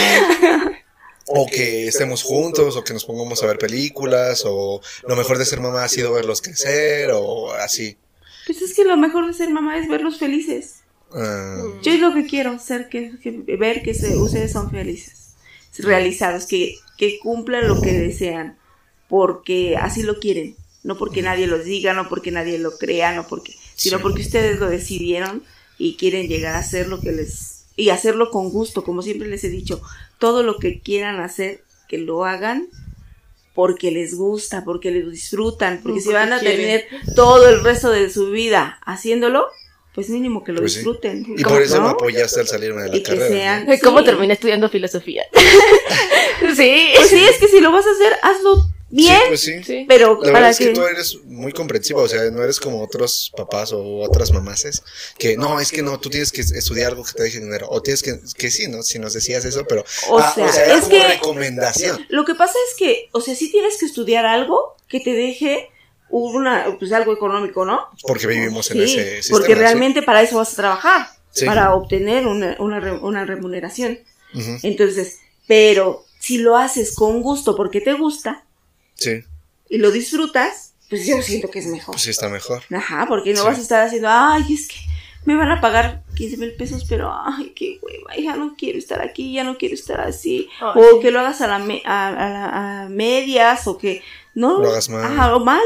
o que estemos juntos, o que nos pongamos a ver películas, o lo mejor de ser mamá ha sido verlos crecer, o así. Pues es que lo mejor de ser mamá es verlos felices. Ah, Yo es lo que quiero, ser que, que- ver que se- ustedes son felices, realizados, que, que cumplan lo que desean, porque así lo quieren, no porque nadie los diga, no porque nadie lo crea, no porque, sino Sí. porque ustedes lo decidieron y quieren llegar a hacer lo que les y hacerlo con gusto, como siempre les he dicho, todo lo que quieran hacer, que lo hagan porque les gusta, porque les disfrutan, porque si Porque van a quieren. tener todo el resto de su vida haciéndolo, pues mínimo que lo Pues sí. disfruten. y por eso ¿no? me apoyaste al salirme de la Y que carrera. ¿no? sean- ¿Cómo Sí. terminé estudiando filosofía? sí. Pues sí, es que si lo vas a hacer, hazlo bien, Sí, pues sí. Sí. pero La verdad para es que que... tú eres muy comprensiva, o sea, no eres como otros papás o otras mamases que no, es que no, tú tienes que estudiar algo que te deje dinero, o tienes que, que sí, ¿no? Si nos decías eso, pero, O ah, sea, era es como que- recomendación. Lo que pasa es que, o sea, sí tienes que estudiar algo que te deje una, pues algo económico, ¿no? Porque vivimos en Sí, ese sistema. porque ¿sí? realmente para eso vas a trabajar, Sí. para obtener una, una, re- una remuneración. Ujú, Entonces, pero si lo haces con gusto porque te gusta Sí, y lo disfrutas, pues yo siento que es mejor. pues sí está mejor. Ajá, porque no Sí. vas a estar haciendo, ay, es que me van a pagar 15 mil pesos, pero ay, qué hueva, ya no quiero estar aquí, ya no quiero estar así. Ay, o que lo hagas a, la me- a, a la- a medias, o que no Lo hagas mal. Ajá, o mal.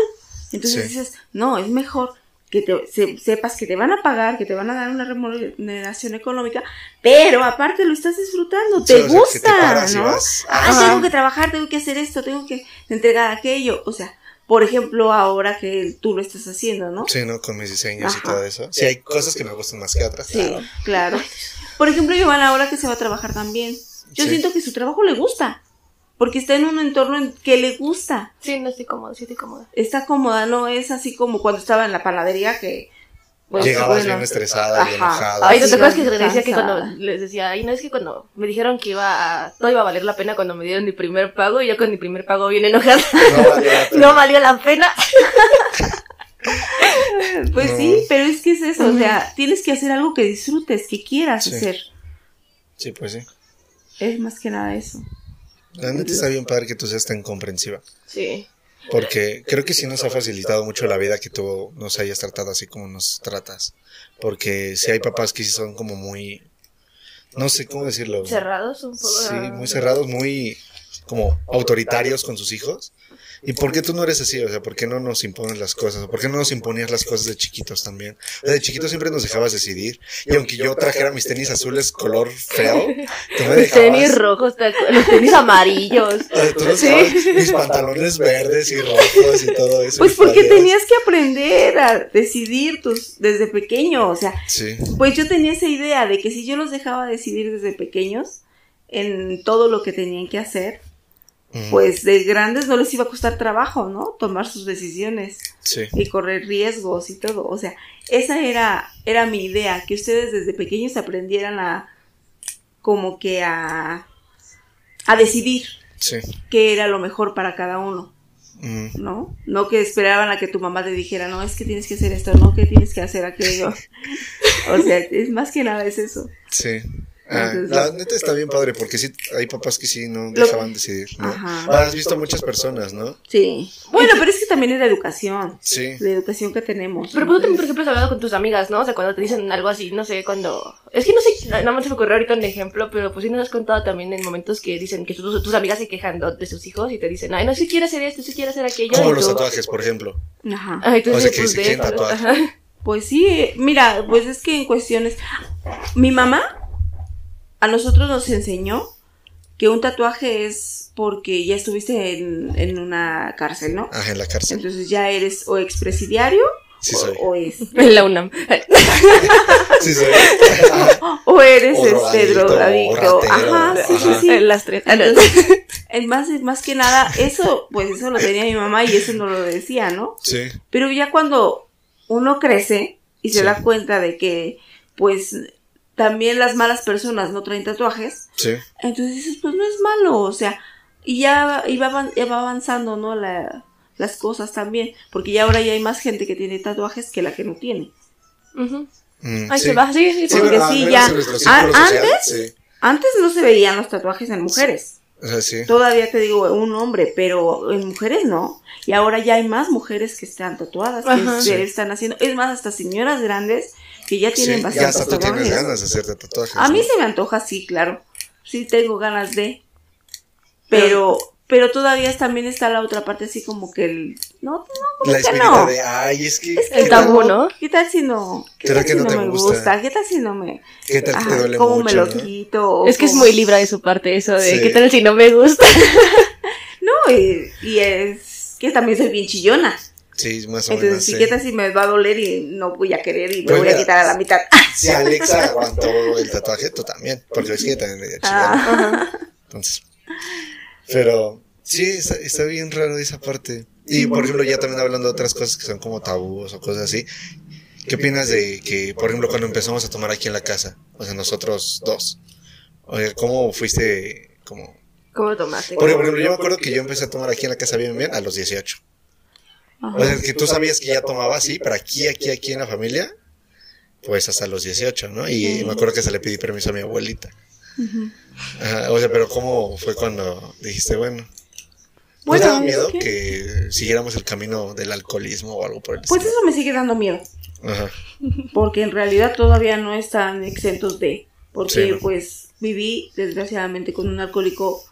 Entonces Sí. dices, no, es mejor que te, se- sepas que te van a pagar, que te van a dar una remuneración económica, pero aparte lo estás disfrutando, te o sea, que te gusta, ¿no? vas. Ah, tengo que trabajar, tengo que hacer esto, tengo que entregar aquello, o sea, por ejemplo, ahora que tú lo estás haciendo, ¿no? Sí, ¿no? Con mis diseños y todo eso. Sí, hay cosas que me gustan más que otras. Sí, claro. claro. Por ejemplo, Giovanna, ahora que se va a trabajar también, yo Sí. siento que su trabajo le gusta, porque está en un entorno en que le gusta, Sí, no estoy cómoda, sí estoy cómoda. está cómoda, no es así como cuando estaba en la panadería que... pues, Llegabas bueno, bien estresada, bien Ajá. enojada. Ay, ¿no te acuerdas que te decía que cuando les decía, ay, no es que cuando me dijeron que iba a, todo iba a valer la pena cuando me dieron mi primer pago y yo con mi primer pago bien enojada. No valió la pena. no valió la pena. Pues No. sí, pero es que es eso, o sea, tienes que hacer algo que disfrutes, que quieras Sí. hacer. Sí, pues sí. Es más que nada eso. La neta está bien padre que tú seas tan comprensiva. Sí. Porque creo que sí nos ha facilitado mucho la vida que tú nos hayas tratado así como nos tratas. Porque sí hay papás que sí son como muy... No sé cómo decirlo. Cerrados un poco. Sí, muy cerrados, muy como autoritarios con sus hijos. ¿Y por qué tú no eres así? O sea, ¿por qué no nos impones las cosas? ¿Por qué no nos imponías las cosas de chiquitos también? O sea, de chiquitos siempre nos dejabas decidir. Y aunque yo trajera mis tenis azules color feo, tú me dejabas... tenis rojos, los tenis amarillos. Sí. mis pantalones verdes y rojos y todo eso. Pues mis porque tenías que aprender a decidir tus desde pequeño, o sea, Sí, pues yo tenía esa idea de que si yo los dejaba decidir desde pequeños en todo lo que tenían que hacer. Pues de grandes no les iba a costar trabajo, ¿no? Tomar sus decisiones sí, y correr riesgos y todo. O sea, esa era, era mi idea, que ustedes desde pequeños aprendieran a como que a, a decidir sí. qué era lo mejor para cada uno. ¿no? No que esperaban a que tu mamá te dijera, no, es que tienes que hacer esto, no, que tienes que hacer aquello. o sea, es más que nada es eso. Sí. Ah, la neta está bien padre porque sí hay papás que sí no Lo- dejaban decidir, ¿no? Ajá. Ahora has visto muchas personas, ¿no? Sí. Bueno, pero es que también es la educación, Sí. la educación que tenemos. Pero pues, tú también, por ejemplo, has hablado con tus amigas, ¿no? O sea, cuando te dicen algo así, no sé, cuando... Es que no sé, nada más se me ocurrió ahorita un ejemplo, pero pues sí nos has contado también en momentos que dicen que tus, tus amigas se quejan de, de sus hijos y te dicen, ay, no, si quiere hacer esto, si quiere hacer aquello. Como los tú- tatuajes, por ejemplo. Ajá. Ay, tú O sea, sí, que pues se de quieren eso. tatuar. Ajá. Pues sí, mira, pues es que en cuestiones... Mi mamá a nosotros nos enseñó que un tatuaje es porque ya estuviste en, en una cárcel, ¿no? Ajá, en la cárcel. Entonces ya eres o expresidiario Sí o, soy. o es En la UNAM. Sí soy. o eres O este drogadicto, Ajá, sí, sí, ajá. sí. En las tres. Entonces, es más, más que nada, eso, pues eso lo tenía mi mamá y eso no lo decía, ¿no? Sí. Pero ya cuando uno crece y se Sí. da cuenta de que, pues, también las malas personas no traen tatuajes, Sí. entonces dices, pues no es malo, o sea, y ya iba, avan- ya va avanzando, ¿no? La, las cosas también, porque ya ahora ya hay más gente que tiene tatuajes que la que no tiene. Mm, Ay, sí. se va, sí, sí. Sí, Porque sí, ya. Ah, social, antes- Sí. Antes no se veían los tatuajes en mujeres. O sea, sí. Todavía te digo un hombre, pero en mujeres no. Y ahora ya hay más mujeres que están tatuadas, que Ajá. se Sí. están haciendo. Es más, hasta señoras grandes que ya tienen Sí, ya bastantes hasta tú tienes ganas de hacerte tatuajes. A mí ¿no? se me antoja, sí, claro. Sí tengo ganas de. Pero, pero todavía también está la otra parte así como que el. No, no, como La que no. de, ay, es que. El ¿qué tabú, tal- ¿no? ¿Qué tal si no? ¿Qué ¿Será tal que si no no, te me gusta? gusta? ¿Qué tal si no me.? ¿Qué tal te duele ¿Cómo mucho? me lo ¿no? quito? Es que es muy libra de su parte eso de Sí. qué tal si no me gusta. No, y, y es que también soy bien chillona. Sí, más o Entonces, menos. ¿sí. ¿qué tal si me va a doler y no voy a querer y me Pues voy mira, a quitar a la mitad? Si Alexa aguantó el tatuaje, tú también. Porque es que también chillona. Ah, Entonces. Pero sí, está, está bien raro esa parte. Y por ejemplo, ya también hablando de otras cosas que son como tabús o cosas así. ¿Qué opinas de que, por ejemplo, cuando empezamos a tomar aquí en la casa? O sea, nosotros dos. O sea, ¿cómo fuiste como... ¿Cómo tomaste? Porque, por ejemplo, yo me acuerdo que yo empecé a tomar aquí en la casa bien, bien a los 18. Ajá. O sea, que tú sabías que ya tomaba así, pero aquí, aquí, aquí en la familia, pues hasta los 18, ¿no? Y me acuerdo que se le pedí permiso a mi abuelita. Ujú. Ajá, o sea, pero ¿cómo fue cuando dijiste, bueno? ¿No Bueno, te daba es miedo que- que siguiéramos el camino del alcoholismo o algo por el Pues estilo? eso me sigue dando miedo. Ajá, Porque en realidad todavía no están exentos de. Porque Sí, ¿no? pues viví desgraciadamente con un alcohólico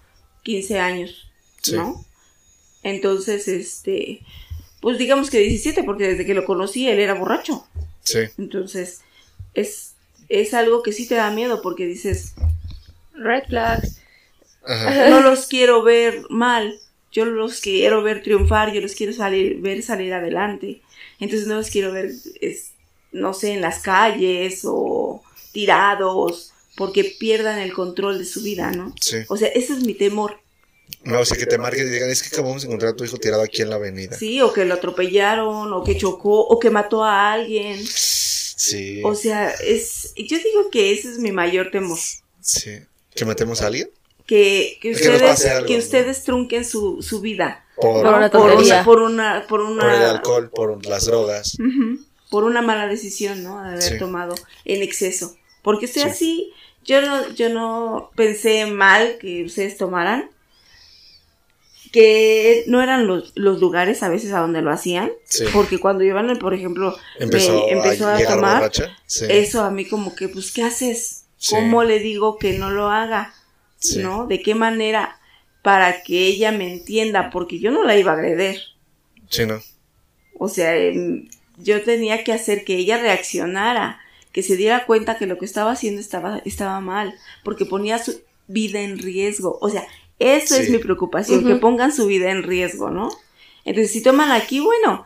15 años, Sí. ¿no? Entonces, este, pues digamos que 17, porque desde que lo conocí él era borracho. Sí. Entonces, es, es algo que sí te da miedo porque dices, Red flags. Ajá. no los quiero ver mal, yo los quiero ver triunfar, yo los quiero salir, ver salir adelante. Entonces no los quiero ver, es, no sé, en las calles o tirados, porque pierdan el control de su vida, ¿no? Sí. O sea, ese es mi temor. No, o sea, que te marquen y digan, es que acabamos de encontrar a tu hijo tirado aquí en la avenida. Sí, o que lo atropellaron, o que chocó, o que mató a alguien. Sí. O sea, es, yo digo que ese es mi mayor temor. Sí. ¿Que matemos a alguien? Que, que ustedes, algo, que ¿no? ustedes trunquen su, su vida. Por, Por una por una, por una, por una, por el alcohol, por las drogas. Por una mala decisión, ¿no? De haber Sí. tomado en exceso. Porque sea Sí. así, yo no, yo no pensé mal que ustedes tomaran. Que no eran los, los lugares a veces a donde lo hacían. Sí. Porque cuando iban, por ejemplo, Empezó, me empezó a, a, tomar. Sí. eso a mí como que, pues, ¿qué haces? Sí. ¿Cómo le digo que no lo haga? ¿No? ¿De qué manera? Para que ella me entienda, porque yo no la iba a agreder. Sí, ¿no? O sea, em, yo tenía que hacer que ella reaccionara, que se diera cuenta que lo que estaba haciendo estaba, estaba mal, porque ponía su vida en riesgo. O sea, eso es mi preocupación, que pongan su vida en riesgo, ¿no? Entonces, si toman aquí, bueno,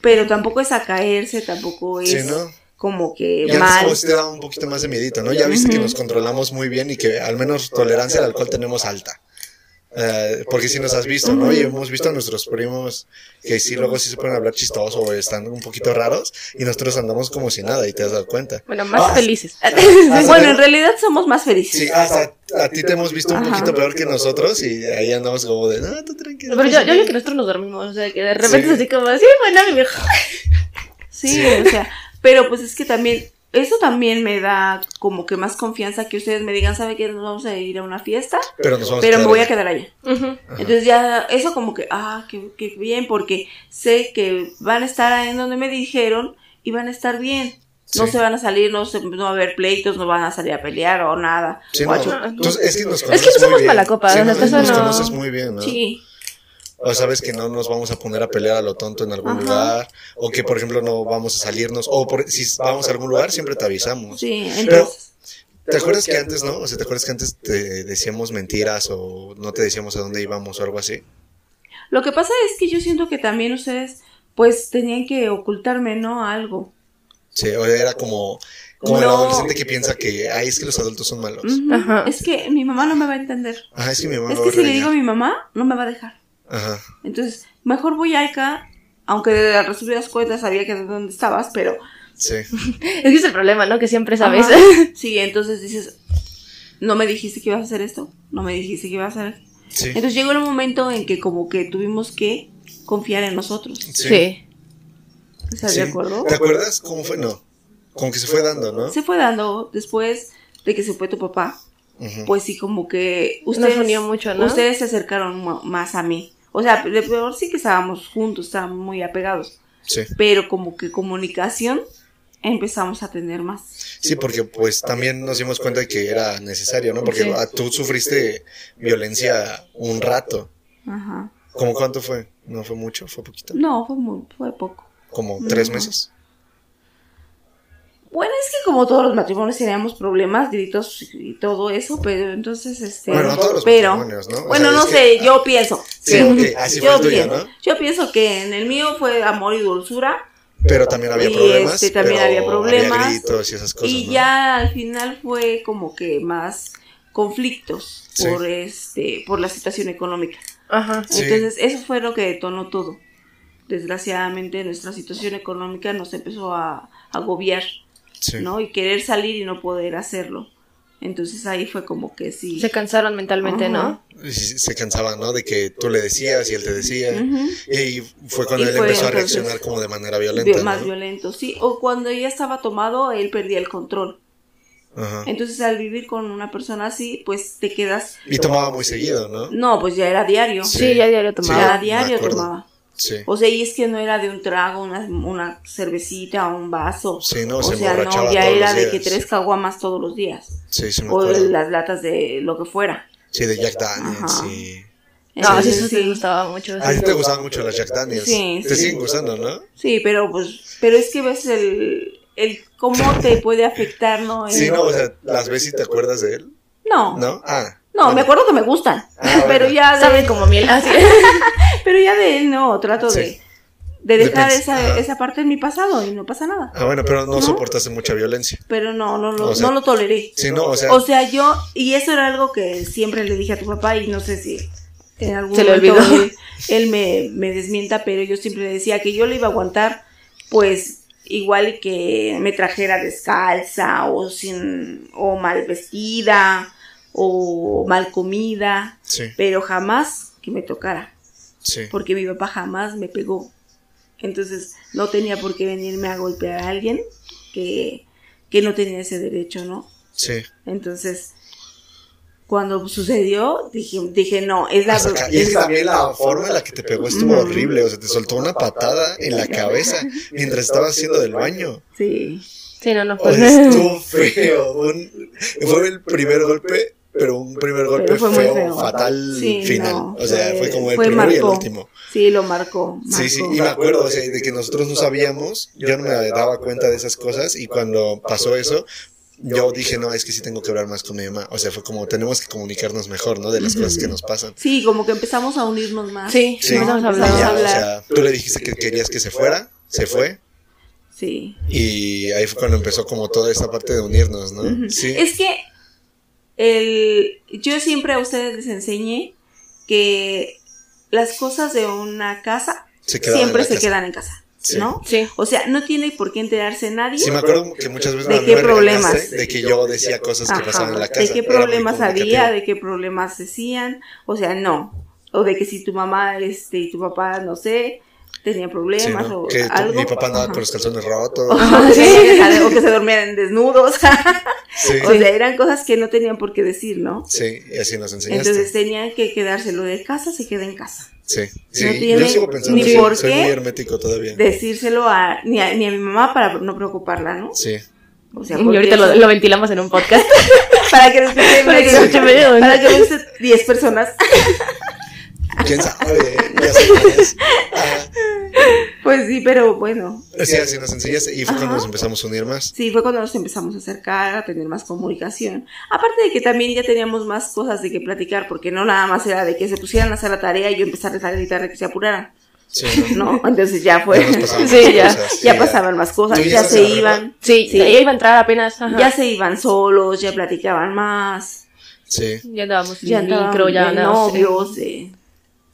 pero tampoco es a caerse, tampoco es Sí, ¿no? como que Y antes mal. te daba un poquito más de miedito, ¿no? Ya viste que nos controlamos muy bien y que al menos tolerancia al alcohol tenemos alta. Eh, porque si nos has visto, ¿no? Y hemos visto a nuestros primos que sí, luego sí se pueden hablar chistoso o están un poquito raros y nosotros andamos como si nada y te has dado cuenta. Bueno, más Ah, felices. Bueno, en realidad somos más felices. Sí, hasta a ti te hemos visto un Ajá. poquito peor que nosotros y ahí andamos como de, no, tú tranquilo. Pero yo, yo digo que nosotros nos dormimos, o sea, que de repente Sí. es así como, sí, bueno, mi viejo. Sí, Sí. o sea, pero pues es que también, eso también me da como que más confianza que ustedes me digan, ¿sabe qué? Nos vamos a ir a una fiesta, Pero nos vamos pero me voy a quedar allá. Ajá. Entonces ya, eso como que, ah, qué, qué bien, porque sé que van a estar ahí en donde me dijeron y van a estar bien. No Sí. se van a salir, no, se, no va a haber pleitos, no van a salir a pelear o nada. Sí, no, entonces, es que nos Es que conoces no muy somos bien. mala copa, Sí, nos, nos conoces muy bien, ¿no? Sí, O sabes que no nos vamos a poner a pelear a lo tonto en algún Ajá. lugar, o que por ejemplo no vamos a salirnos, o por- si vamos a algún lugar siempre te avisamos. sí, Pero, entonces. ¿te acuerdas que antes, no? O sea, ¿te acuerdas que antes te decíamos mentiras o no te decíamos a dónde íbamos o algo así? Lo que pasa es que yo siento que también ustedes, pues, tenían que ocultarme, ¿no? Algo. Sí, o era como, como el adolescente que piensa que, ay, es que los adultos son malos. Ajá. Es que mi mamá no me va a entender. Ajá, es que mi mamá Es va que a si le digo a mi mamá, no me va a dejar. Ajá, Entonces, mejor voy acá, aunque de las resumidas cuentas sabía que de dónde estabas, pero... sí. Es que es el problema, ¿no? Que siempre sabes. Ajá. Sí, entonces dices, no me dijiste que ibas a hacer esto, no me dijiste que ibas a hacer... Sí. Entonces llegó el momento en que como que tuvimos que confiar en nosotros. Sí. ¿Estás Sí. de acuerdo? ¿Te acuerdas cómo fue? No. Como que se fue dando, ¿no? Se fue dando después de que se fue tu papá, pues sí, como que ustedes, unió mucho, ¿no? ustedes se acercaron más a mí. O sea, de peor sí que estábamos juntos, estábamos muy apegados, Sí. pero como que comunicación empezamos a tener más. Sí, porque pues también nos dimos cuenta de que era necesario, ¿no? Porque Sí. ah, tú sufriste violencia un rato. Ajá. ¿Cómo cuánto fue? No fue mucho, fue poquito. No, fue muy, fue poco. Como tres No. meses. Bueno, es que como todos los matrimonios teníamos problemas, gritos y todo eso, pero entonces este, Bueno, no todos los pero matrimonios, ¿no? O bueno, sea, no que- sé, yo pienso. Sí, ok, así fue yo tuyo, pienso, ¿no? yo pienso que en el mío fue amor y dulzura Pero también había Y, problemas. este, también pero había problemas. gritos y esas cosas, y ¿no? ya al final fue como que más conflictos Sí. por este por la situación económica. Ajá. Sí. Entonces, eso fue lo que detonó todo. Desgraciadamente, nuestra situación económica nos empezó a agobiar, Sí. ¿no? Y querer salir y no poder hacerlo. Entonces ahí fue como que sí. Se cansaron mentalmente, ¿no? Se cansaba, ¿no? De que tú le decías y él te decía. Y fue cuando Y él fue empezó a entonces- reaccionar como de manera Vi- violenta. más ¿no? violento, sí. O cuando ella estaba tomado, él perdía el control. Ajá. Entonces, al vivir con una persona así, pues te quedas. Y tomaba muy seguido, ¿no? No, pues ya era diario. Sí. Sí, ya diario Ya tomaba. me diario tomaba. Sí. O sea, y es que no era de un trago, una, una cervecita, un vaso. Sí, no, o se sea, no, ya era de que tres caguamas todos los días. Sí, sí me O acuerdo. las latas de lo que fuera. Sí, de Jack Daniels Ajá. y... No, sí, eso te gustaba mucho. A ti te gustaban mucho las Jack Daniels. Sí, Te sí. siguen gustando, ¿no? Sí, pero pues, pero es que ves el, el cómo te puede afectar, ¿no? El- Sí, no, o sea, las ves y te acuerdas de él, no, no, ¿no? Ah. me bueno. acuerdo que me gustan, Ah, pero bueno. ya de, Saben como miel. Así. pero ya de él no, trato de, Sí. de De dejar esa, ajá. esa parte en mi pasado y no pasa nada. Ah, bueno, pero no, ¿No? soportaste mucha violencia. Pero no, no, lo- O sea, no lo toleré. Sí, no, o sea, O sea, yo, y eso era algo que siempre le dije a tu papá y no sé si en algún Se le momento olvidó. él, él me, me desmienta, pero yo siempre le decía que yo le iba a aguantar, pues igual que me trajera descalza o sin, o mal vestida o mal comida, sí, pero jamás que me tocara, sí. porque mi papá jamás me pegó. Entonces no tenía por qué venirme a golpear a alguien que, que no tenía ese derecho, ¿no? Sí. Entonces, cuando sucedió, dije, dije no, es la... Hasta es que también la forma en la que te pegó estuvo horrible. O sea, te soltó una patada en la cabeza mientras estabas haciendo del baño. Sí, Sí, no, no O fue. sea, estuvo feo. Un- fue el primer golpe, pero un primer golpe fue feo, feo. fatal Sí, final. no, o sea, fue- como el fue primero y el último. sí, lo marcó. Sí, sí, y me acuerdo, o sea, de que nosotros no sabíamos, yo no me daba cuenta de esas cosas y cuando pasó eso, yo dije, no, es que sí tengo que hablar más con mi mamá. O sea, fue como, tenemos que comunicarnos mejor, ¿no? De las cosas que nos pasan. Sí, como que empezamos a unirnos más. Sí, Sí, empezamos a y hablar. ya, o sea, tú le dijiste que querías que se fuera, se fue, Sí. y ahí fue cuando empezó como toda esta parte de unirnos, ¿no? Sí, Es que el, yo siempre a ustedes les enseñé que las cosas de una casa se siempre se casa. quedan en casa, Sí. ¿no? Sí. O sea, no tiene por qué enterarse nadie Sí, me acuerdo que muchas veces ¿De qué problemas? de que yo decía cosas que Ajá, pasaban en la casa. de qué problemas había, de qué problemas decían, o sea, no. O de que si tu mamá este, y tu papá, no sé, tenían Sí, problemas ¿no? o Que algo. mi papá andaba Ajá. con los calzones rotos. o, que, o que se dormían desnudos. Sí, o sea, eran cosas que no tenían por qué decir, ¿no? sí, y así nos enseñaste. Entonces tenían que quedarse lo de casa, se queda en casa. Sí, sí. No yo tiene sigo pensando ni por soy qué muy hermético todavía. Decírselo a ni, a ni a mi mamá para no preocuparla, ¿no? Sí. O sea, Y ahorita lo, lo ventilamos en un podcast. para que lo escuchen, Para que lo escuchen medio. para que lo escuchen 10 personas. ¿Quién sabe? Ya sé quién es. Ah, Pues sí, pero bueno, sí, así nos enseñaste y fue cuando Ajá. nos empezamos a unir más. sí, fue cuando nos empezamos a acercar, a tener más comunicación. Aparte de que también ya teníamos más cosas de que platicar, porque no nada más era de que se pusieran a hacer la tarea y yo empezar a gritar de que se apuraran, Sí, ¿no? ¿no? Entonces ya fue, Ya pasaban Sí, ya. cosas, ya pasaban más cosas, ¿Tú ya se prepa? Sí, iban, Sí. ya iba a entrar apenas. Ajá. ya se iban solos, ya platicaban más, Sí, Ya andábamos ya en micro, ya andábamos. novios, de-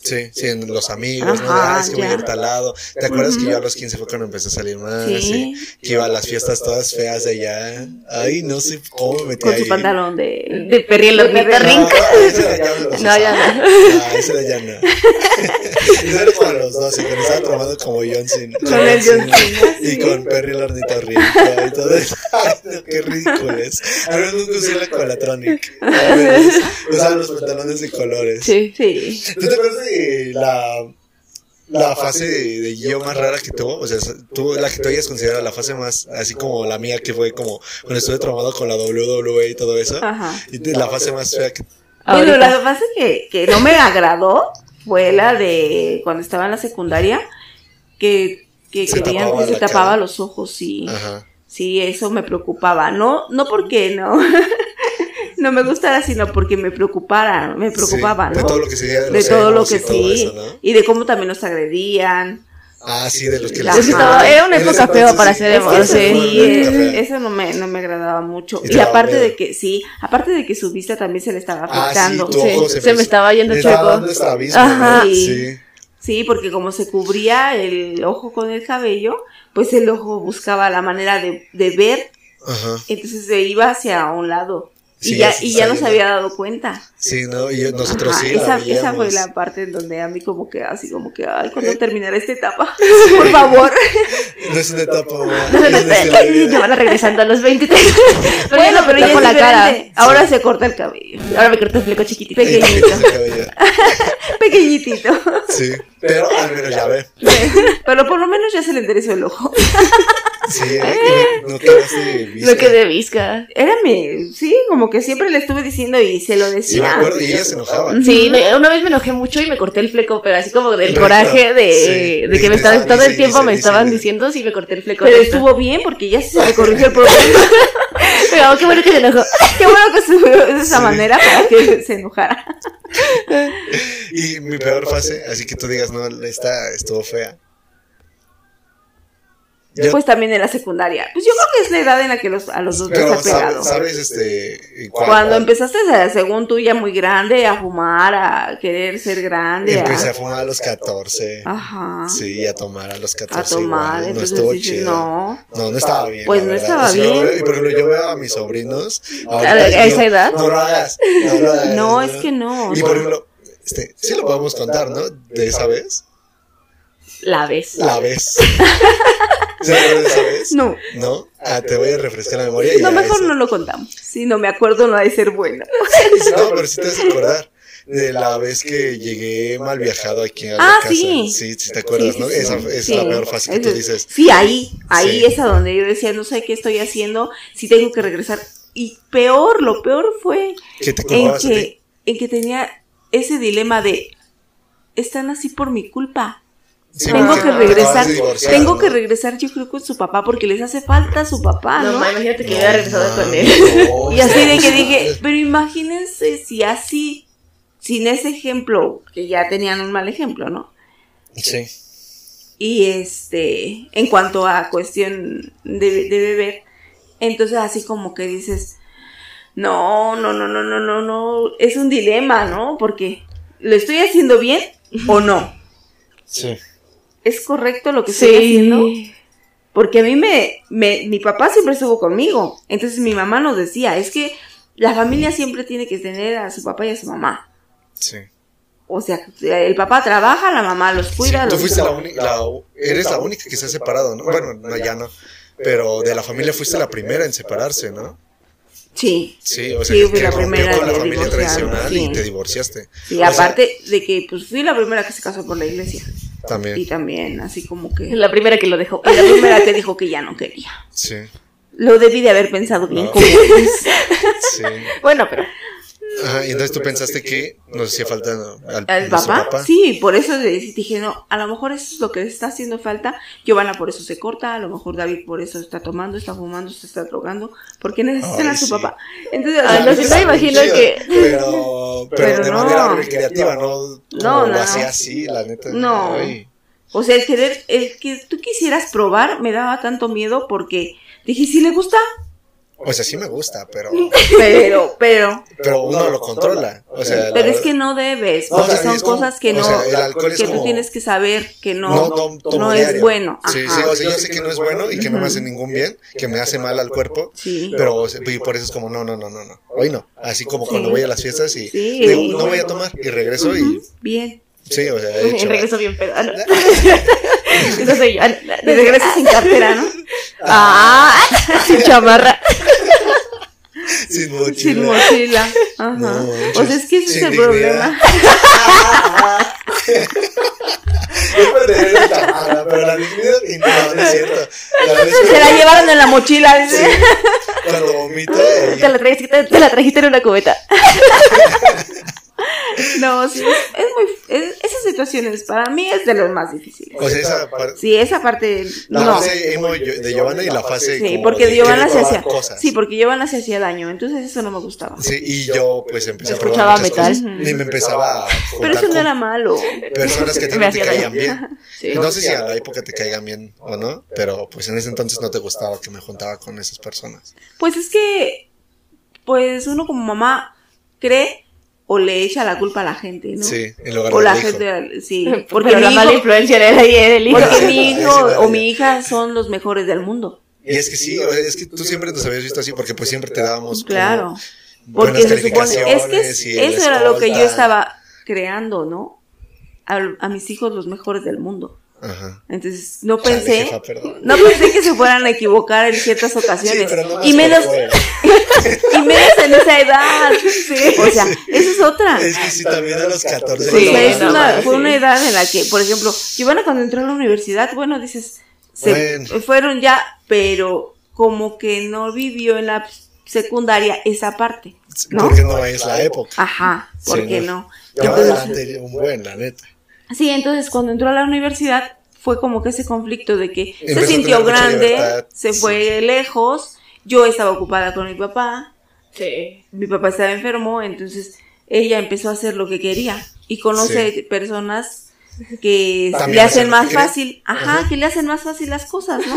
sí, sí, en los amigos, ¿no? Ajá, Ah, es que voy a ya. ir tal lado. ¿Te acuerdas que yo a los 15 fue cuando empecé a salir más? Sí. Sí. Que iba a las fiestas todas feas de allá. Ay, no sé cómo me metí con ahí. su pantalón de... De perriel, rinca. No, ya no los No, ya no. No, ese era ya no. Era para los 12, cuando estaba tomando como John Cena. Con el John Cena, Y con Perry el ornitorrinco y todo eso. Ay, qué ridículo es. A ver, nunca usé la Colatronic. A ver, usaban los pantalones de colores. Sí. Sí, ¿Tú te acuerdas de la, la fase de, de Gio más rara que tuvo? O sea, tú la que tú hayas considerado la fase más, así como la mía, que fue como cuando estuve traumado con la WWE y todo eso. ajá. Y la fase más fea que. Bueno, la fase que, que no me agradó fue la de cuando estaba en la secundaria, que, que Se querían que se tapaba cara. los ojos. Ajá. Sí, eso me preocupaba. No, no porque no, no me gustara, sino porque me preocupara, me preocupaba, Sí, ¿no? De todo lo que de, todo lo que y sí. eso, ¿no? Y de cómo también nos agredían. Ah, sí, de los que les estaba- era una época fea para sí. hacer Es que emo, eso sí. fea. eso no me, no me agradaba mucho. Y aparte miedo. de que, sí, aparte de que su vista también se le estaba Ah, sí, afectando. Sí, ojo se me estaba yendo chueco. Ajá. Sí. Sí, porque como se cubría el ojo con el cabello, pues el ojo buscaba la manera de, de ver, Ajá. entonces se iba hacia un lado. Y Sí, ya, y ya no saliendo. se había dado cuenta. Sí, ¿no? Y nosotros Ajá, sí. esa, la esa fue la parte en donde a mí como que así como que, ay, ¿cuándo terminará esta etapa? Por favor. No es una etapa. No la vida. Ya van regresando a los 23. bueno, pero ya con la cara. Ahora se corta el cabello. Ahora me corté el fleco chiquitito. Pequeñito. Pequeñitito. Sí, pero al menos ya ve. Pero por lo menos ya se le enderezó el ojo. Sí, ¿eh? no quedaste visca. Lo que de visca. Era mi, sí, como que siempre le estuve diciendo y se lo Sí, me decía. acuerdo, y ella se enojaba. Sí, una vez me enojé mucho y me corté el fleco, pero así como del Recto. coraje de, Sí. de que me estaban, todo dice, el tiempo dice, me dice, estaban dice. diciendo, sí, me corté el fleco. Pero estuvo bien porque ya se le corrigió el problema. Pero qué bueno que se enojó. Qué bueno que se vio de esa Sí. manera para que se enojara. Y mi peor fase, así que tú digas, no, esta estuvo fea. Yo- Pues también en la secundaria. Pues yo creo que es la edad en la que los, a los dos les pero ha pegado. sabes, este, Cuando empezaste, a- según tú, ya muy grande, a fumar, a querer ser grande, Empecé a a... fumar a los 14. Ajá. Sí, a tomar a los 14. A tomar, igual. No entonces estuvo dices, chido. no. No, no estaba bien. Pues no estaba O sea, bien. Y por ejemplo, yo veo a mis sobrinos. ¿A ahorita esa edad? No lo hagas. No, lo hagas, No, es que no. Y por ejemplo, este, sí lo podemos contar, ¿no? De esa vez. La ves. La vez. ¿Se acuerdan de esa vez? No, ¿No? Ah, te voy a refrescar la memoria. y no, mejor no lo contamos. Si no me acuerdo, no ha de ser bueno. No, pero sí te vas a acordar. De la vez que llegué mal viajado aquí a la Ah, casa. sí. Sí, sí te acuerdas, Sí, ¿no? Esa es la peor fase que tú dices. Sí, ahí, ahí es a donde yo decía, no sé qué estoy haciendo, si tengo que regresar. Y peor, lo peor fue ¿Qué te en que, en que tenía ese dilema de, están así por mi culpa. Sí, tengo que regresar, tengo que regresar yo creo con su papá porque les hace falta su papá, No, ¿no? ma, imagínate que No, yo hubiera regresado con él. no, Y así de que dije, pero imagínense si así, sin ese ejemplo, que ya tenían un mal ejemplo, ¿no? Sí. Y este, en cuanto a cuestión de, de beber, entonces así como que dices, no, no, no, no, no, no, no, es un dilema, ¿no? Porque, ¿lo estoy haciendo bien o no? Sí. ¿Es correcto lo que estoy haciendo? Sí. Porque a mí me, me, mi papá siempre estuvo conmigo. Entonces mi mamá nos decía, es que la familia siempre tiene que tener a su papá y a su mamá. Sí. O sea, el papá trabaja, la mamá los cuida. Sí, tú los- fuiste la única, la- eres la única que se ha separado, ¿no? Bueno, no, ya no. Pero de la familia fuiste la primera en separarse, ¿no? Sí. Sí, o sea, Sí, que, fui que la primera con la familia tradicional sí. y te divorciaste. Sí, sea, aparte de que pues fui la primera que se casó por la iglesia. Y También, también así como que... La primera que lo dejó. Y la primera que dijo que ya no quería. sí, Lo debí de haber pensado bien No. como es. sí. Bueno, pero Ajá, y entonces tú pensaste que nos hacía falta al, ¿Al nuestro papá? Sí, por eso dije, no, a lo mejor eso es lo que le está haciendo falta. Giovanna por eso se corta, a lo mejor David por eso está tomando, está fumando, se está drogando, porque necesitan Ay, a su sí. papá. Entonces, Ah, no, Está me imagino chido, que- Pero, pero, Pero de no. manera recreativa, no No, no, lo hacía no. así, la neta. No. Ay. o sea, el querer, el que tú quisieras probar me daba tanto miedo porque dije, si le gusta, O sea, sí me gusta, pero, pero, pero, pero uno lo controla. O sea, pero es que no debes, No, porque o sea, son como- cosas que o no, sea, el alcohol es que tú tienes que saber que no, no, no, es bueno. Sí, Ajá. sí, o sea, yo sé que no es bueno y que no me hace ningún bien, que me hace mal al cuerpo, Sí. pero o sea, y por eso es como, no, no, no, no, no, hoy no. Así como cuando Sí. voy a las fiestas y Sí. digo, no voy a tomar y regreso y, Bien. sí, o sea, he hecho, regreso bien pedo. Ah, no. Eso soy yo. Ah, regreso sin cartera, ¿no? Ah, sin chamarra. sin mochila. Sin mochila. Ajá. No, o sea, es que ese es el dignidad. problema. Preferiría la chamarra, pero la dignidad, no, no es cierto. La es que Se la llevaron en la mochila. dice. cuando Te la trajiste, te la trajiste en una cubeta. No, sí, es, es muy. es- esas situaciones para mí es de los más difíciles. o sea, esa parte, Sí, esa parte. la No. fase emo de Giovanna y la fase Sí, como porque de Giovanna se hacía. cosas. Sí, porque Giovanna se hacía daño. Entonces eso no me gustaba. Sí, y yo pues empecé a Escuchaba probar muchas metal. cosas y me empezaba a Pero eso no era malo. personas que no te hacía caían daño. bien. Sí. No sé si a la época te caigan bien o no, pero pues en ese entonces no te gustaba que me juntaba con esas personas. Pues es que. Pues uno como mamá cree o le echa la culpa a la gente, ¿no? Sí, en lugar O del la hijo. gente, sí. Porque Porque la mala influencia era el, era el hijo. porque mi hijo o mi hija son los mejores del mundo. Y es que sí, es que tú siempre nos habías visto así porque pues siempre te dábamos Claro. buenas Porque se supone, es que eso era lo que yo estaba creando, ¿no? A, a mis hijos los mejores del mundo. Ajá. Entonces, no pensé, jefa, perdón. no pensé que se fueran a equivocar en ciertas Sí, ocasiones. pero no y menos, y menos en esa edad. O sea, esa es otra. Es que sí, también a los 14. O sea, Sí, es una- fue una edad en la que, por ejemplo, Giovanna cuando entró a la universidad, bueno, dices, se Bueno. fueron ya, pero como que no vivió en la secundaria esa parte. ¿no? Porque no es la época. Ajá, ¿por Sí, qué no. no? Yo Entonces- adelante un buen, la neta. Sí, entonces cuando entró a la universidad fue como que ese conflicto de que Empezó se sintió grande, se sí. fue lejos, yo estaba ocupada con mi papá, Sí. mi papá estaba enfermo, entonces ella empezó a hacer lo que quería y conoce Sí. personas que También le hacen más fácil, ajá, Ajá. que le hacen más fácil las cosas, ¿no?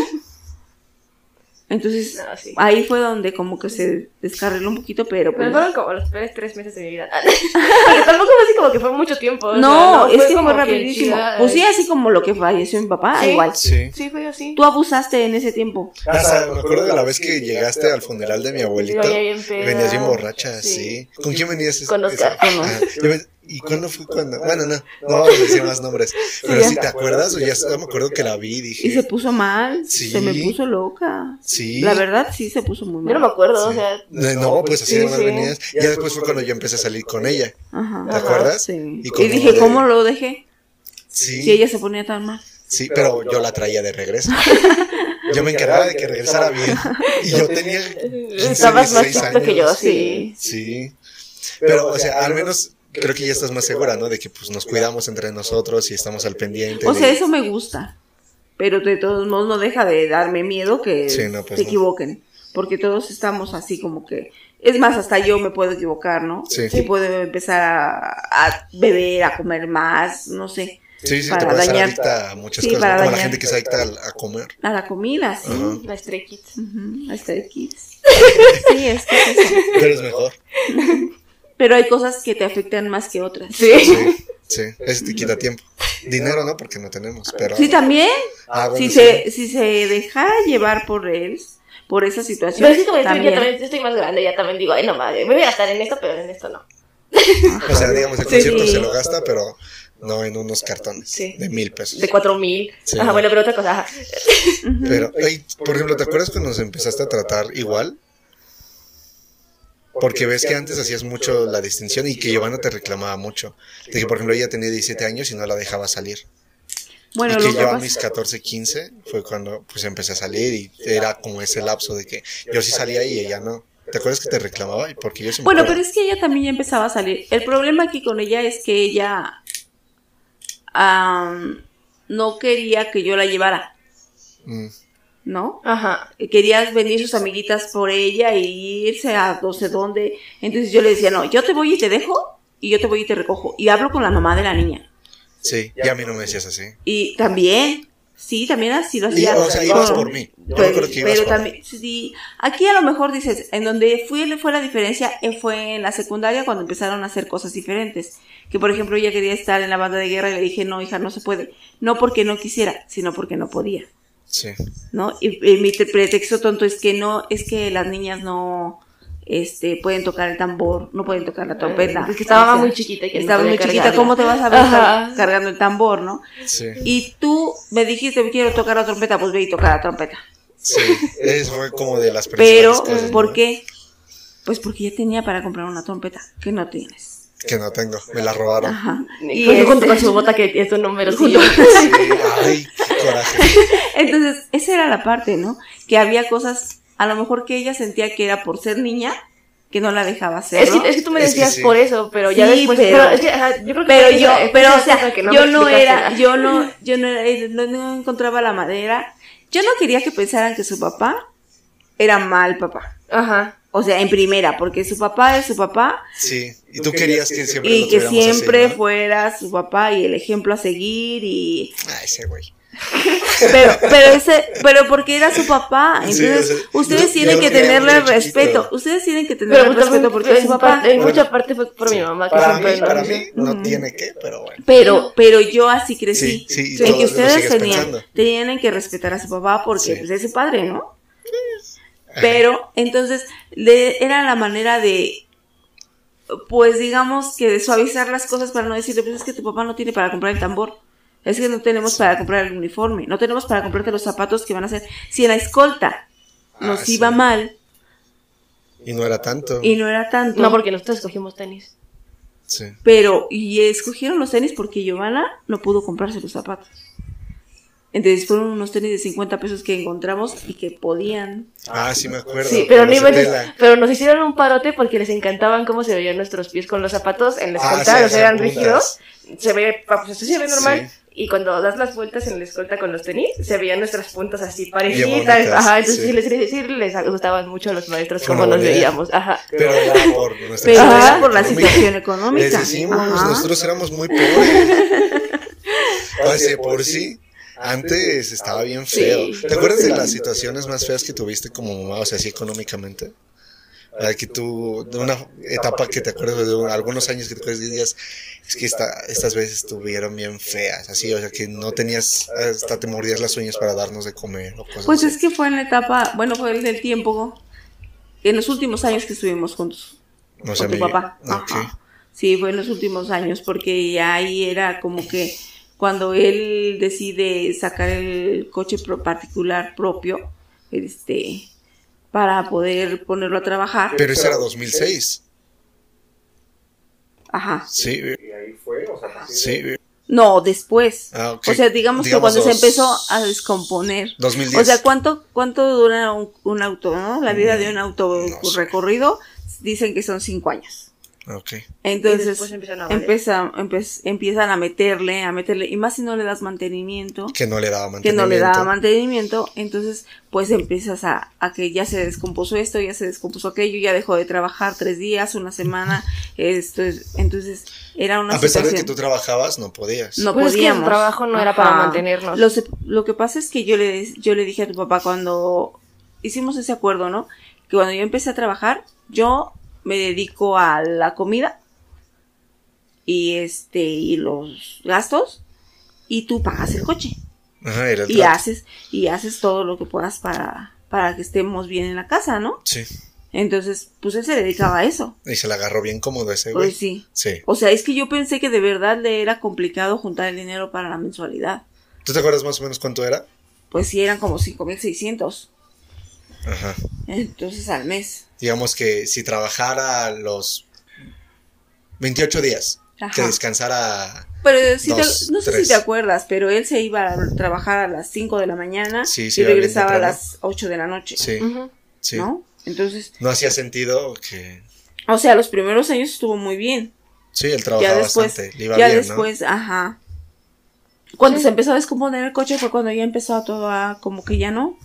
Entonces, No, sí. ahí fue donde como que se descarriló un poquito, pero pues, Pero fueron como los peores tres meses de mi vida. Porque tampoco fue así como que fue mucho tiempo. o sea, no, es que como fue rapidísimo. chida, Pues sí, ay. así como lo que falleció mi papá, Sí. igual. Sí. Sí, fue así. Tú abusaste en ese tiempo. Hasta me acuerdo de la vez que llegaste al funeral de mi venía bien. Venías bien borracha, Sí. sí. ¿Con quién venías? Con Oscar. Con Ajá. ¿Y cuándo fue cuando? Bueno, no, no vamos a decir más nombres. Pero si te acuerdas, o ya me acuerdo que la vi y dije. Y se puso mal, Sí. se me puso loca. Sí. La verdad, sí se puso muy Yo no me mal. acuerdo, o sea. No, no, pues así Sí, nomás sí. venías. Ya después fue cuando yo empecé a salir con ella. Ajá. ¿Te acuerdas? Sí. Y dije, ¿cómo lo dejé? Sí. Si ella se ponía tan mal. Sí, pero yo la traía de regreso. Yo me encargaba de que regresara bien. Y yo tenía 15, Estabas más 16 chiquito que yo, sí. Sí. Pero, o sea, al menos creo que ya estás más segura, ¿no? De que pues nos cuidamos entre nosotros y estamos al pendiente. O de- sea, eso me gusta. Pero de todos modos no deja de darme miedo que Sí, no, pues se no. equivoquen. Porque todos estamos así como que... Es más, hasta yo me puedo equivocar, ¿no? Sí. Y puedo empezar a, a beber, a comer más, no sé. Sí, sí, para te puedes ser dañar- adicta a muchas Sí, cosas. para ¿no? Como la dañar. gente que es adicta a, comer. A la comida, sí. Ajá. La Stray Kids. Ujú, a Stray Kids. sí, es que es eso. Pero es mejor. Pero hay cosas que te afectan más que otras. Sí. Sí, sí. Eso te quita tiempo. Dinero no, porque no tenemos, pero... Sí, también. Ah, bueno, si, sí. se, si se dejara llevar por él, por esa situación. Pero sí, como estoy, ya también. también estoy más grande, ya también digo, ay, no madre, me voy a gastar en esto, pero en esto no. O sea, digamos, el Sí. concierto se lo gasta, pero no en unos cartones Sí. de mil pesos. De cuatro mil. Sí. Ajá, bueno, pero otra cosa. ajá. Pero, ey, por ejemplo, ¿te acuerdas cuando nos empezaste a tratar igual? Porque ves que antes hacías mucho la distinción y que Giovanna te reclamaba mucho. De que, por ejemplo, ella tenía 17 años y no la dejaba salir. Bueno, y que yo a mis 14, 15 fue cuando pues empecé a salir y era como ese lapso de que yo sí salía y ella no. ¿Te acuerdas que te reclamaba? Y porque yo Bueno, pero es que ella también ya empezaba a salir. El problema aquí con ella es que ella no quería que yo la llevara, Mm, ¿no? Ajá. Querías venir sus amiguitas por ella y irse a no sé dónde. Entonces yo le decía, no, yo te voy y te dejo y yo te voy y te recojo. Y hablo con la mamá de la niña. sí, y a mí no me decías así. Y también, sí, también así lo hacía. o sea, ibas por mí. Yo Pero, acuerdo que ibas pero por mí. también, sí, aquí a lo mejor dices, en donde fue, fue la diferencia eh, fue en la secundaria cuando empezaron a hacer cosas diferentes. Que por ejemplo ella quería estar en la banda de guerra y le dije, no, hija, no se puede. No porque no quisiera, sino porque no podía. Sí. ¿No? Y, y mi te- pretexto tonto es que no, es que las niñas no, este, pueden tocar el tambor, no pueden tocar la trompeta. Es que estaba O sea, muy chiquita que Estaba muy chiquita, cargarla. ¿cómo te vas a ver Ajá. cargando el tambor, no? Sí. Y tú me dijiste, quiero tocar la trompeta, pues ve y toca la trompeta. Sí. Eso fue como de las Pero, cosas, ¿por ¿no? qué? Pues porque ya tenía para comprar una trompeta, que no tienes. Que no tengo, me la robaron. Ajá. Y Y junto, junto este- con su bota que es su número. Sí, ay, qué coraje. Entonces, esa era la parte, ¿no? Que había cosas, a lo mejor que ella sentía que era por ser niña, que no la dejaba hacer. Es que, es que tú me Es que decías sí. por eso, pero ya Sí, después. pero- Pero, es que, ajá, yo creo que Pero fue yo, esa- pero fue o sea, no yo no era, yo no, yo no, era- no, no encontraba la madera. Yo no quería que pensaran que su papá era mal papá. Ajá. O sea, en primera, porque su papá es su papá Sí, y tú querías que siempre y lo que así, siempre ¿no? fuera su papá y el ejemplo a seguir y Ah, ese güey. pero pero ese pero porque era su papá Sí, entonces o sea, ustedes yo- tienen yo que tenerle respeto ustedes tienen que tenerle Pero pues respeto porque es su papá. parte- en Bueno. mucha parte fue por mi mamá, que Para siempre mí, no- para mí no tiene que, pero bueno. pero pero yo así crecí Sí, sí, y que ustedes tenían tenían que respetar a su papá porque Sí. pues, es su padre no pero entonces le, era la manera de pues digamos que de suavizar las cosas para no decirle pues es que tu papá no tiene para comprar el tambor es que no tenemos para comprar el uniforme no tenemos para comprarte los zapatos que van a hacer si en la escolta nos Ah, sí. iba mal Y no era tanto. y no era tanto No, porque nosotros escogimos tenis. Sí. pero y escogieron los tenis porque Giovanna no pudo comprarse los zapatos Entonces fueron unos tenis de 50 pesos que encontramos y que podían. Ah, sí me acuerdo. Sí, pero, no iban- pero nos hicieron un parote porque les encantaban cómo se veían nuestros pies con los zapatos en la Ah, escolta, sí, los eran rígidos, se ve, pues se ve normal, Sí. Y cuando das las vueltas en la escolta con los tenis, se veían nuestras puntas así bonitas, ajá, entonces sí. les, sí les gustaban mucho a los maestros cómo una nos veíamos, ajá. Pero era por nuestra Pero era por la situación económica. Les decimos, Ajá. nosotros éramos muy pobres. O sea, por sí, antes estaba bien feo. Sí. ¿Te acuerdas de las situaciones más feas que tuviste como mamá, o sea, así económicamente? Que tú, de una etapa que te acuerdas de un- algunos años que te digas, es que esta, estas veces estuvieron bien feas, así, o sea, que no tenías, hasta te mordías las uñas para darnos de comer o cosas Pues así. es que fue en la etapa, bueno, fue el tiempo, en los últimos años que estuvimos juntos con tu mi- papá. ok. Ajá. Sí, fue en los últimos años, porque ya ahí era como que cuando él decide sacar el coche particular propio, este, para poder ponerlo a trabajar. Pero ese era 2006. Ajá. Sí, Y ahí fue, o sea, sí. No, después. Ah, ok. O sea, digamos, Digamos que cuando dos- se empezó a descomponer. 2010. O sea, ¿cuánto, cuánto dura un, un auto, no? La vida de un auto No sé. recorrido, dicen que son cinco años. Ok. Entonces, empiezan a empieza, empe- empiezan a meterle, a meterle, y más si no le das mantenimiento, Que no le daba que mantenimiento. no le da mantenimiento, entonces pues empiezas a, a que ya se descompuso esto, ya se descompuso aquello, ya dejó de trabajar tres días, una semana, esto es, entonces era una A pesar de que tú trabajabas, no podías. no Pues es que el podíamos. trabajo no era para mantenernos. Lo, se- lo que pasa es que yo le, yo le dije a tu papá cuando hicimos ese acuerdo, ¿no? Que cuando yo empecé a trabajar, yo me dedico a la comida y este y los gastos y tú pagas el coche Ajá, y haces y haces todo lo que puedas para para que estemos bien en la casa, ¿no? Sí. Entonces, pues él se dedicaba a eso. Y se la agarró bien cómodo ese güey. Pues sí. Sí. O sea, es que yo pensé que de verdad le era complicado juntar el dinero para la mensualidad. ¿Tú te acuerdas más o menos cuánto era? Pues sí, eran como 5.600. Ajá. Entonces al mes. Digamos que si trabajara los 28 días, que Ajá. descansara. Pero sí te- no sé tres. si te acuerdas, pero él se iba a trabajar a las 5 de la mañana Sí, sí, y regresaba a las 8 de la noche. Sí, sí. ¿No? Entonces, No hacía sentido que. o sea, los primeros años estuvo muy bien. Sí, él trabajaba Ya después, bastante. Le iba ya bien, después, ajá. Cuando se empezó a descomponer el coche fue cuando ya empezó todo a como que ya no.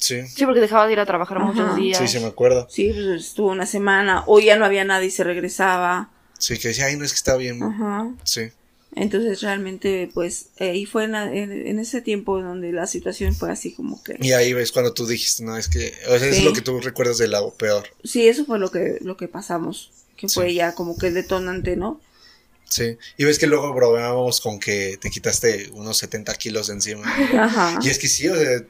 Sí. Sí, porque dejaba de ir a trabajar Ajá. muchos días. Sí, sí, me acuerdo. Sí, pues estuvo una semana o ya no había nadie y se regresaba. Sí, que decía, ay, no es que está bien. Ajá. Sí. Entonces realmente pues ahí fue en, la- en- en ese tiempo donde la situación fue así como que Y ahí ves cuando tú dijiste, no, es que. O sea, es lo que tú recuerdas del lado peor. sí eso fue lo que lo que pasamos que fue Sí. ya como que el detonante no Sí. Y ves que luego bromeábamos con que te quitaste unos 70 kilos de encima. ajá Y es que sí, o sea,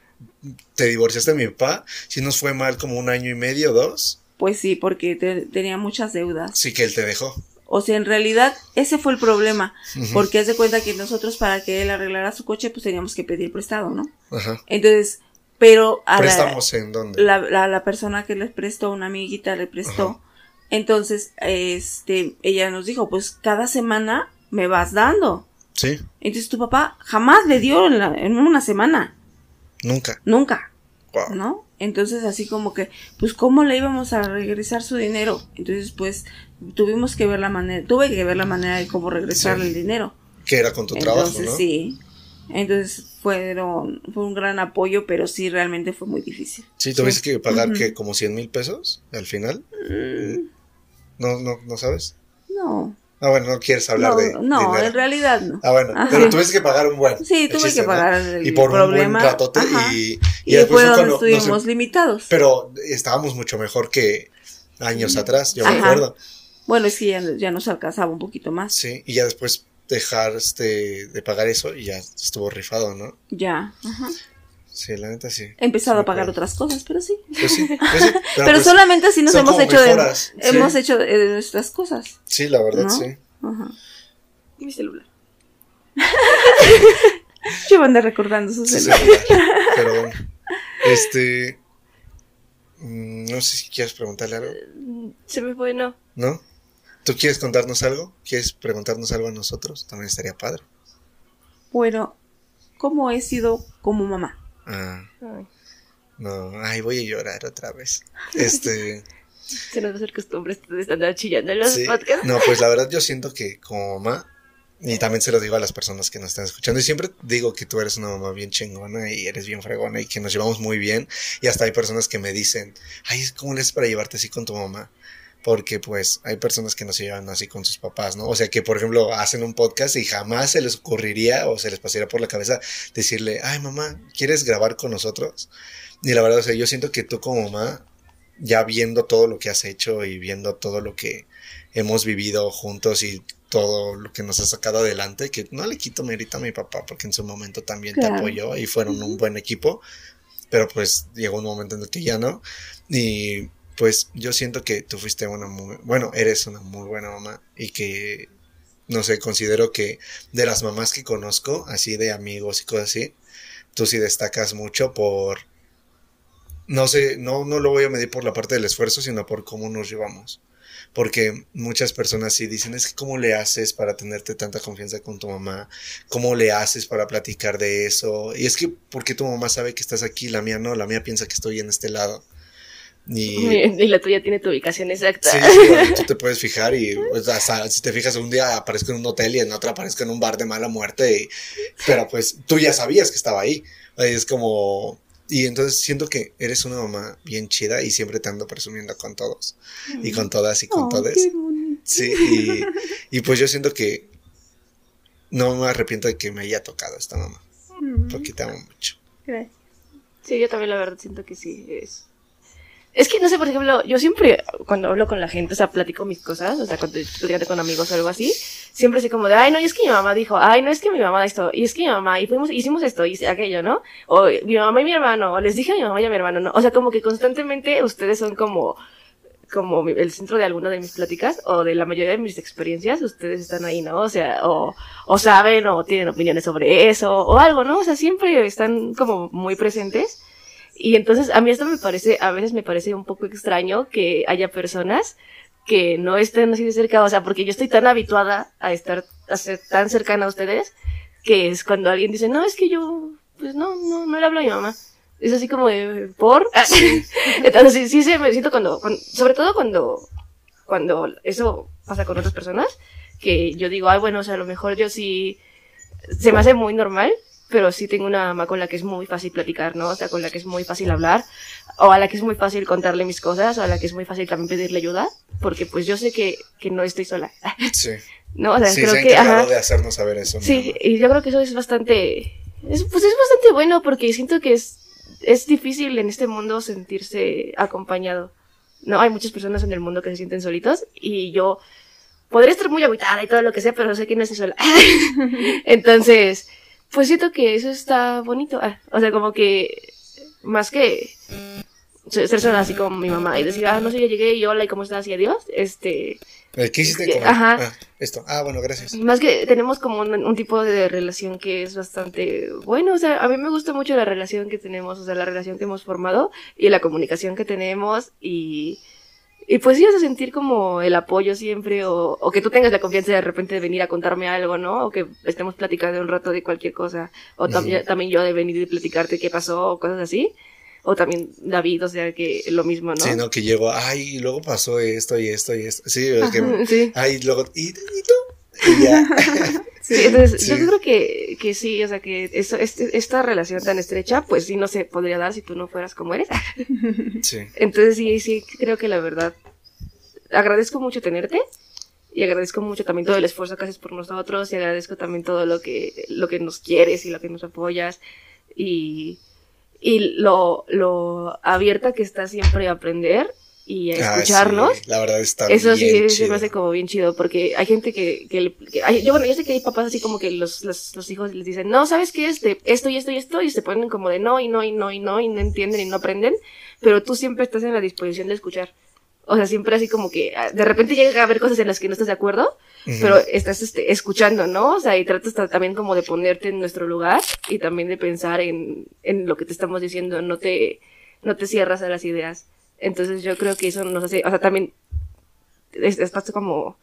te divorciaste de mi papá. Sí nos fue mal como un año y medio, dos. pues sí porque te- tenía muchas deudas Sí que él te dejó. o sea en realidad ese fue el problema porque haz de cuenta que nosotros para que él arreglara su coche pues teníamos que pedir prestado no Ajá. entonces pero a la, ¿Prestamos en dónde? la, la, la persona que les prestó, una amiguita le prestó. Ajá. Entonces, este, ella nos dijo, pues cada semana me vas dando. Sí, Entonces tu papá jamás le dio en, la- en una semana, nunca. nunca, Wow. ¿no? Entonces así como que, pues cómo le íbamos a regresar su dinero. Entonces pues tuvimos que ver la manera, tuve que ver la manera de cómo regresarle Sí. el dinero. Que era con tu Entonces trabajo, ¿no? sí. Entonces fueron, fue un gran apoyo, pero sí realmente fue muy difícil. Sí, tuviste que pagar que como 100 mil pesos al final. Mm, No, no, no sabes. no. Ah, bueno, no quieres hablar no, de no, en realidad no. Ah, bueno, Ajá. pero tuviste que pagar un buen. Sí, tuve chiste, que ¿no? pagar el Y por problema, un buen ratote ajá. y, Y, después fue donde cuando- no sé, estuvimos limitados. pero estábamos mucho mejor que años atrás, yo me acuerdo. Bueno, es que ya, ya nos alcanzaba un poquito más. Sí, y ya después dejar este, de pagar eso y ya estuvo rifado, ¿no? Ya. ajá. Sí, la neta sí. He empezado Sí a pagar otras cosas, pero sí. Pues sí, pues sí. Pero, Pero pues, solamente así nos hemos hecho de, sí. hemos hecho de, nuestras cosas. Sí, la verdad, ¿no? sí. Ajá. Mi celular. Yo ando recordando sus Sí, celular. bueno. Este. mm, No sé si quieres preguntarle algo, Se me fue, no. ¿no? ¿Tú quieres contarnos algo? ¿Quieres preguntarnos algo a nosotros? También estaría padre. Bueno, cómo he sido como mamá. Ah, Ay, no, ay, voy a llorar otra vez. Este, se nos va a hacer costumbre de andar chillando en los sí. podcasts. No, pues la verdad yo siento que como mamá, y también se lo digo a las personas que nos están escuchando, y siempre digo que tú eres una mamá bien chingona y eres bien fregona y que nos llevamos muy bien, y hasta hay personas que me dicen, ay, ¿cómo le haces para llevarte así con tu mamá? Porque pues hay personas que no se llevan así con sus papás, ¿no? O sea que por ejemplo hacen un podcast y jamás se les ocurriría o se les pasaría por la cabeza decirle, ay mamá, ¿quieres grabar con nosotros? Y la verdad, o sea, yo siento que tú como mamá, ya viendo todo lo que has hecho y viendo todo lo que hemos vivido juntos y todo lo que nos ha sacado adelante, que no le quito mérito a mi papá porque en su momento también te apoyó y fueron un buen equipo, pero pues llegó un momento en el que ya no. Y pues yo siento que tú fuiste una muy, bueno, eres una muy buena mamá y que, no sé, considero que de las mamás que conozco, así de amigos y cosas así, tú sí destacas mucho por, no sé, no, no lo voy a medir por la parte del esfuerzo, sino por cómo nos llevamos. Porque muchas personas sí dicen, es que cómo le haces para tenerte tanta confianza con tu mamá, cómo le haces para platicar de eso. Y es que, porque tu mamá sabe que estás aquí, la mía no, la mía piensa que estoy en este lado. Y, Y la tuya tiene tu ubicación exacta. Sí, sí, bueno, tú te puedes fijar y pues, hasta si te fijas un día aparezco en un hotel y en otro aparezco en un bar de mala muerte, y- pero pues tú ya sabías que estaba ahí. Es como... Y entonces siento que eres una mamá bien chida y siempre te ando presumiendo con todos y con todas y con Oh, todes. Sí, y, y pues yo siento que no me arrepiento de que me haya tocado esta mamá, porque te amo mucho. Gracias. Sí, yo también la verdad siento que sí es. Es que no sé, por ejemplo, yo siempre cuando hablo con la gente, o sea, platico mis cosas, o sea, cuando estoy con amigos o algo así, siempre así como de, ay, no, y es que mi mamá dijo, ay, no, es que mi mamá esto, y es que mi mamá, y fuimos, hicimos esto, y aquello, ¿no? O mi mamá y mi hermano, o les dije a mi mamá y a mi hermano, ¿no? O sea, como que constantemente ustedes son como, como el centro de alguna de mis pláticas, o de la mayoría de mis experiencias, ustedes están ahí, ¿no? O sea, o, o saben, o tienen opiniones sobre eso, o algo, ¿no? O sea, siempre están como muy presentes. Y entonces a mí esto me parece, a veces me parece un poco extraño que haya personas que no estén así de cerca, o sea, porque yo estoy tan habituada a estar, a ser tan cercana a ustedes, que es cuando alguien dice, no, es que yo, pues no, no, no le hablo a mi mamá. Es así como de, ¿por? Entonces sí, sí, sí, me siento cuando, cuando- sobre todo cuando, cuando eso pasa con otras personas, que yo digo, ay, bueno, o sea, a lo mejor yo sí, se me hace muy normal, pero sí tengo una mamá con la que es muy fácil platicar, ¿no? O sea, con la que es muy fácil hablar, o a la que es muy fácil contarle mis cosas, o a la que es muy fácil también pedirle ayuda, porque pues yo sé que, que no estoy sola, Sí, ¿no? O sea, sí creo se ha que, ajá, de hacernos saber eso. sí, y yo creo que eso es bastante, es, pues es bastante bueno, porque siento que es, es difícil en este mundo sentirse acompañado, ¿no? Hay muchas personas en el mundo que se sienten solitos, y yo podría estar muy agitada y todo lo que sea, pero sé que no estoy sola. Entonces, pues siento que eso está bonito. Ah, o sea, como que más que ser sola así como mi mamá y decir, ah, no sé, ya llegué y hola y cómo estás y adiós, este, Eh, ¿Qué hiciste que- con ajá. Ah, esto. Ah, bueno, gracias. más que tenemos como un, un tipo de relación que es bastante bueno, o sea, a mí me gusta mucho la relación que tenemos, o sea, la relación que hemos formado y la comunicación que tenemos y, y pues sí, vas a sentir como el apoyo siempre o, o que tú tengas la confianza de repente de venir a contarme algo, ¿no? O que estemos platicando un rato de cualquier cosa, o también, Ujú. también yo de venir y platicarte qué pasó o cosas así. O también David, o sea, que lo mismo, ¿no? Sí, no, que llego, ay, luego pasó esto y esto y esto. Sí, es que, Sí. ay, luego, ¿y, y tú? Y ya. Sí, entonces Sí. yo creo que, que sí, o sea, que eso, este- esta relación tan estrecha, pues sí no se podría dar si tú no fueras como eres. Sí. Entonces sí, sí, creo que la verdad, agradezco mucho tenerte y agradezco mucho también todo el esfuerzo que haces por nosotros y agradezco también todo lo que, lo que nos quieres y lo que nos apoyas y, y lo, lo abierta que estás siempre a aprender y a Ah, escucharnos. sí, la verdad está Eso sí, se me hace como bien chido, porque hay gente que, que, hay- yo, bueno, yo sé que hay papás así como que los, los, los hijos les dicen, no, ¿sabes qué es de esto y esto y esto? Y se ponen como de no, y no, y no, y no, y no entienden y no aprenden, pero tú siempre estás en la disposición de escuchar. O sea, siempre así como que ah, de repente llega a haber cosas en las que no estás de acuerdo, pero estás este, escuchando, ¿no? O sea, y tratas ta- también como de ponerte en nuestro lugar y también de pensar en, en lo que te estamos diciendo, no te, no te cierras a las ideas. Entonces yo creo que eso nos hace, o sea, también es- estás como,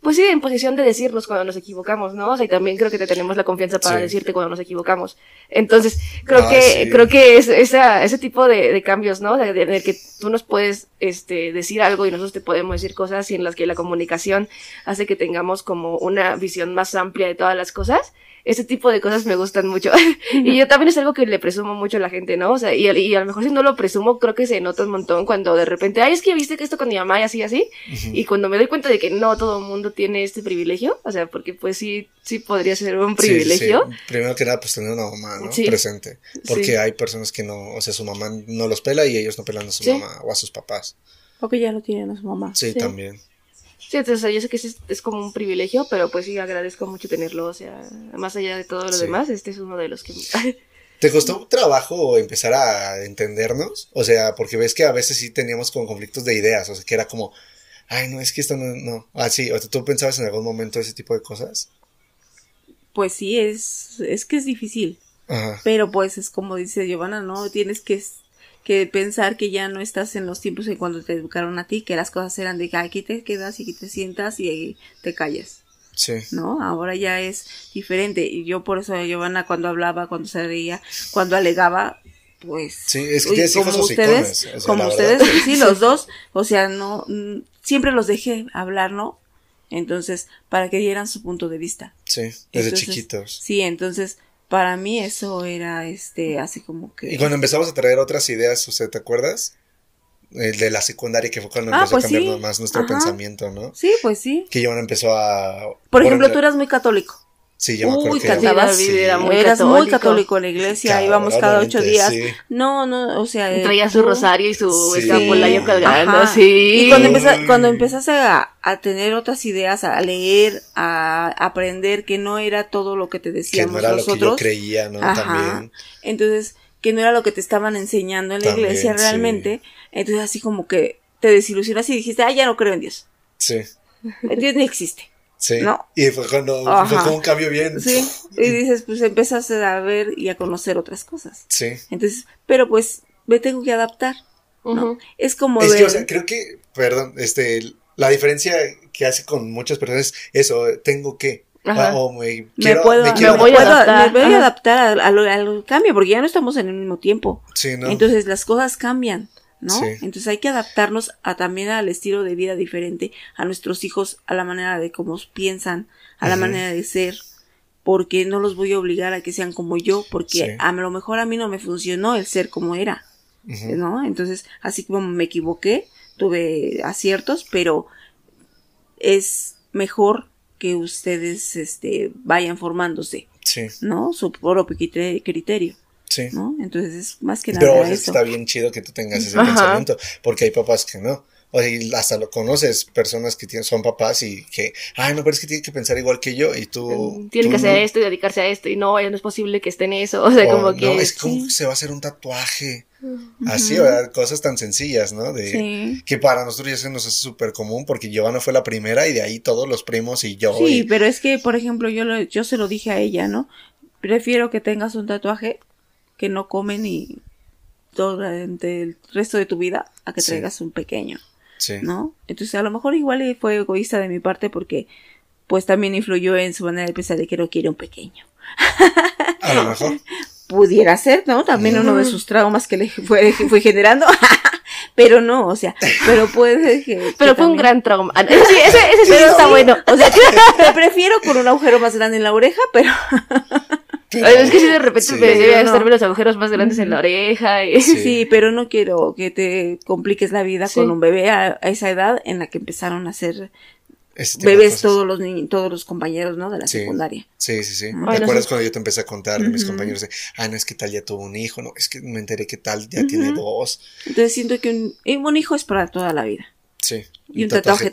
pues sí, en posición de decirnos cuando nos equivocamos, ¿no? O sea, y también creo que te tenemos la confianza para Sí. decirte cuando nos equivocamos. Entonces, creo Ah, que, sí. creo que es, esa, ese tipo de, de cambios, ¿no? De, de- en el que tú nos puedes, este, decir algo y nosotros te podemos decir cosas y en las que la comunicación hace que tengamos como una visión más amplia de todas las cosas. Ese tipo de cosas me gustan mucho. y yo también es algo que le presumo mucho a la gente, ¿no? O sea, y, y a lo mejor si no lo presumo, creo que se nota un montón cuando de repente, ay, es que viste que esto con mi mamá y así, así. Y cuando me doy cuenta de que no todo el mundo tiene este privilegio, o sea, porque pues sí, sí podría ser un sí, privilegio. sí. Primero que nada, pues tener una mamá, ¿no? Sí. Presente. Porque Sí. hay personas que no, o sea, su mamá no los pela y ellos no pelan a su Sí. mamá o a sus papás. O que ya lo tienen a su mamá. Sí, Sí. también. Sí, entonces o sea, yo sé que es, es como un privilegio, pero pues sí agradezco mucho tenerlo, o sea, más allá de todo lo Sí. demás, este es uno de los que... ¿Te costó trabajo empezar a entendernos? O sea, porque ves que a veces sí teníamos como conflictos de ideas, o sea, que era como, ay, no, es que esto no, no. Ah, sí, o sea, ¿tú pensabas en algún momento ese tipo de cosas? Pues sí, es, es que es difícil. Ajá. Pero pues es como dice Giovanna, ¿no? Tienes que, que pensar que ya no estás en los tiempos en cuando te educaron a ti, que las cosas eran de que aquí te quedas y aquí te sientas y ahí te callas, Sí. ¿no? Ahora ya es diferente. Y yo por eso Giovanna cuando hablaba, cuando se reía, cuando alegaba, pues... Sí, es que y tienes hijos hocicones, o sea, como ustedes, verdad. sí, los dos, o sea, no, siempre los dejé hablar, ¿no? Entonces, para que dieran su punto de vista. Sí, desde Entonces, chiquitos. Sí, entonces para mí eso era este así como que Y cuando empezamos a traer otras ideas, o sea, ¿te acuerdas? El de la secundaria, que fue cuando Ah, empezó pues a cambiar sí. más nuestro Ajá. pensamiento, ¿no? Sí, pues sí. Que Giovanna empezó a... Por ejemplo, tú eras muy católico. Sí, yo me acuerdo Uy, que... cantabas. Sí, era muy eras muy católico. católico en la iglesia, íbamos cada ocho días. Sí. No, no, o sea, eh, Traía su rosario y su Sí. escapulario colgando, Ajá. sí. Y cuando, empeza- cuando empezaste a, a tener otras ideas, a leer, a aprender que no era todo lo que te Que decíamos no era lo que yo nosotros. creía, ¿no? Ajá. También. Entonces, que no era lo que te estaban enseñando en la También, iglesia sí. realmente. Entonces, así como que te desilusionas y dijiste, ah, ya no creo en Dios. Sí, Dios ni existe. Sí. ¿No? Y fue cuando fue como un cambio bien. Sí. Y dices, pues empiezas a ver y a conocer otras cosas. Sí. Entonces, pero pues me tengo que adaptar. Es como Es de... que, o sea, creo que, perdón, este, la diferencia que hace con muchas personas es eso, tengo que. Ajá. O me, me quiero, puedo, me me quiero voy a puedo- adaptar. me voy a adaptar al, al- al cambio, porque ya no estamos en el mismo tiempo. Sí, ¿no? Entonces las cosas cambian, ¿no? Sí. Entonces hay que adaptarnos a también al estilo de vida diferente, a nuestros hijos, a la manera de cómo piensan, a la manera de ser, porque no los voy a obligar a que sean como yo, porque Sí. a lo mejor a mí no me funcionó el ser como era. ¿no? Entonces, así como me equivoqué, tuve aciertos, pero es mejor que ustedes este vayan formándose, Sí, ¿no? Su propio crite- criterio, sí. ¿no? Entonces es más que nada Pero eso. está bien chido que tú tengas ese Ajá. pensamiento, porque hay papás que no. O sea, y hasta lo conoces, personas que tienen, son papás y que, ay, no, pero es que tiene que pensar igual que yo y tú... Tiene tú que hacer no. esto y dedicarse a esto, y no, ya no es posible que esté en eso, o sea, O, como que... no, es como sí. que se va a hacer un tatuaje. Así, ¿verdad? Cosas tan sencillas, ¿no? De, Sí. Que para nosotros ya se nos hace súper común porque Giovanna fue la primera y de ahí todos los primos y yo. Sí, y- pero es que, por ejemplo, yo, lo- yo se lo dije a ella, ¿no? Prefiero que tengas un tatuaje que no comen y todo durante el resto de tu vida a que Sí. traigas un pequeño, sí. ¿no? Entonces, a lo mejor igual fue egoísta de mi parte porque, pues, también influyó en su manera de pensar de que no quiere un pequeño. A lo mejor. Pudiera ser, ¿no? También uno de sus traumas que le fue, que fue generando. pero no, o sea, pero puede que... que Pero fue un también- gran trauma. Ah, sí, ese, ese sí Pero está sí, bueno. O sea, te prefiero con un agujero más grande en la oreja, pero Pero- es que si de repente sí. me Pero no. estarme los agujeros más grandes en la oreja. Y... Sí. Sí, pero no quiero que te compliques la vida Sí. con un bebé a, a esa edad en la que empezaron a ser bebés todos los niños, todos los compañeros, ¿no? De la Sí. secundaria. Sí, sí, sí. ¿Te acuerdas sí. cuando yo te empecé a contar de mis Ujú. compañeros de, ah, no, es que tal ya tuvo un hijo, no, es que me enteré que tal ya tiene dos. Entonces siento que un hijo es para toda la vida. Sí. Y un tatuaje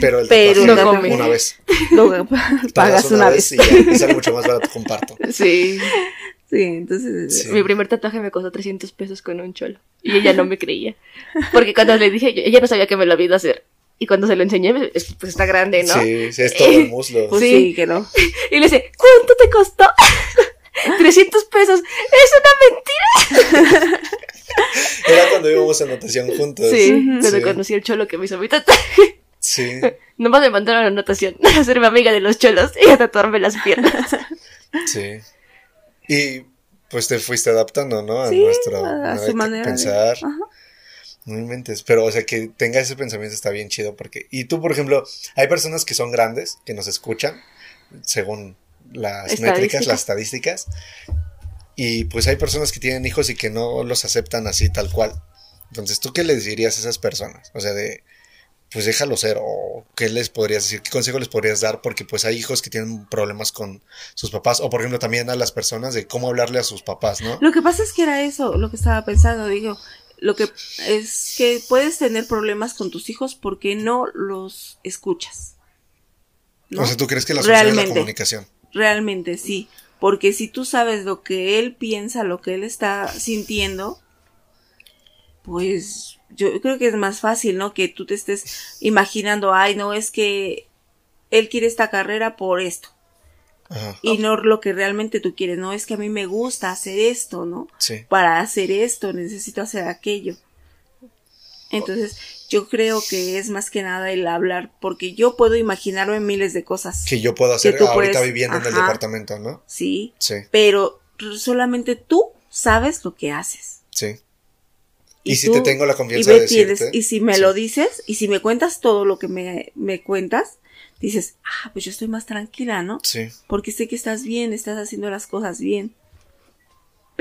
Pero el Pero tatuaje tatuaje. una vez. Lo pagas una vez. y ya, y sale mucho más barato, comparto. Sí. Sí, entonces Sí. Mi primer tatuaje me costó 300 pesos con un cholo. Y ella no me creía. Porque cuando le dije, yo- ella no sabía que me lo había ido a hacer. Y cuando se lo enseñé, pues está grande, ¿no? Sí, sí, es todo el muslo. pues Sí. sí. que no. Y le dice, ¿cuánto te costó? 300 pesos. Es una mentira. Era cuando íbamos a natación juntos. Sí, cuando Sí. conocí al cholo que me hizo mi tatuaje. Sí. Nomás me mandaron la anotación. Hacerme amiga de los cholos y a tatuarme las piernas. Sí. Y pues te fuiste adaptando, ¿no? A Sí, nuestra a su de manera de- pensar. Ajá. No inventes. Pero, o sea, que tenga ese pensamiento está bien chido porque... Y tú, por ejemplo, hay personas que son grandes, que nos escuchan, según las métricas, las estadísticas. Y pues hay personas que tienen hijos y que no los aceptan así tal cual. Entonces, ¿tú qué les dirías a esas personas? O sea, de... Pues déjalo ser, o qué les podrías decir, qué consejo les podrías dar, porque pues hay hijos que tienen problemas con sus papás, o por ejemplo también a las personas de cómo hablarle a sus papás, ¿no? Lo que pasa es que era eso, lo que estaba pensando, digo, lo que es que puedes tener problemas con tus hijos porque no los escuchas. ¿no? O sea, ¿tú crees que la solución es la comunicación? Realmente sí, porque si tú sabes lo que él piensa, lo que él está sintiendo, pues yo creo que es más fácil, ¿no? Que tú te estés imaginando, ay, no, es que él quiere esta carrera por esto. Ajá, Y no lo que realmente tú quieres, no, es que a mí me gusta hacer esto, ¿no? sí. para hacer esto, necesito hacer aquello. Entonces, yo creo que es más que nada el hablar, porque yo puedo imaginarme miles de cosas. Que yo puedo hacer ahorita puedes- viviendo en el departamento, ¿no? Sí, Sí, pero solamente tú sabes lo que haces. sí. Y si te tengo la confianza y de decirte, y si me sí. lo dices, y si me cuentas todo lo que me, me cuentas, dices, ah, pues yo estoy más tranquila, ¿no? Sí, porque sé que estás bien, estás haciendo las cosas bien.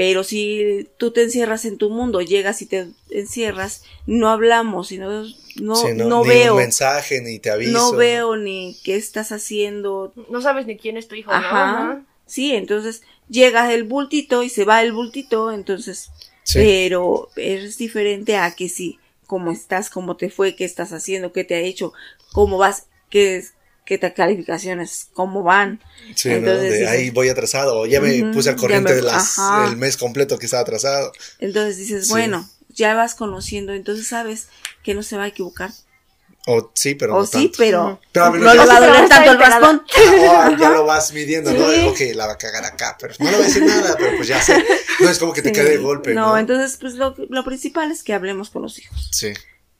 Pero si tú te encierras en tu mundo, llegas y te encierras, no hablamos y no, no, sí, no, no ni veo, un mensaje, ni te aviso. no veo ni qué estás haciendo. No sabes ni quién es tu hijo, Ajá. ¿no? Sí, entonces llega el bultito y se va el bultito, entonces, Sí, pero es diferente a que si, cómo estás, cómo te fue, qué estás haciendo, qué te ha hecho, cómo vas, qué, qué te calificaciones, cómo van. sí, ¿no? entonces De ahí voy atrasado, o ya me puse al corriente me- de las, ajá. el mes completo que estaba atrasado. Entonces dices, Sí. bueno, ya vas conociendo, entonces sabes que no se va a equivocar. O sí, pero o no sí, tanto. pero, Pero no ya le va a se va a doler tanto el raspón. Ah, ya lo vas midiendo, ¿no? Sí. Ok, la va a cagar acá, pero no le voy a decir nada, pero pues ya sé. No es como que te Sí. cae de golpe, ¿no? No, entonces, pues lo, lo principal es que hablemos con los hijos. Sí,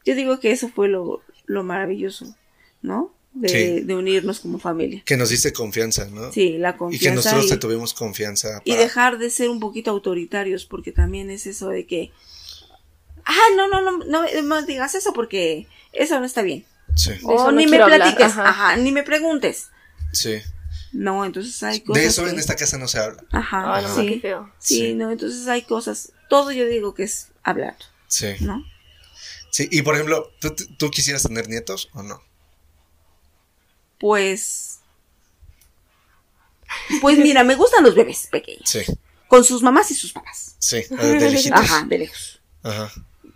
Yo digo que eso fue lo, lo maravilloso, ¿no? De, Sí. de unirnos como familia. que nos diste confianza, ¿no? Sí, la y que confianza. nosotros y, te tuvimos confianza. y para- dejar de ser un poquito autoritarios, porque también es eso de que, ah, no, no, no, no, no digas eso porque eso no está bien. Sí, O no ni me platiques, ajá. ajá, ni me preguntes. sí. No, entonces hay cosas. De eso en esta casa no se habla. Ajá, Ah, no, sí. qué feo. Sí, Sí. no, entonces hay cosas. Todo yo digo que es hablar, Sí. ¿no? Sí, y por ejemplo, ¿tú, tú quisieras tener nietos o no? Pues. Pues mira, me gustan los bebés pequeños. Sí, Con sus mamás y sus papás. sí, de lejitos. Ajá, de lejos. Ajá.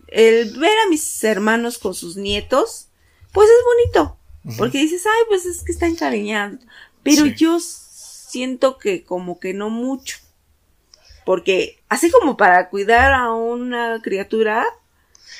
El ver a mis hermanos con sus nietos, pues es bonito. Porque dices, ay, pues es que está encariñado. Pero Sí. yo siento que como que no mucho. Porque así como para cuidar a una criatura,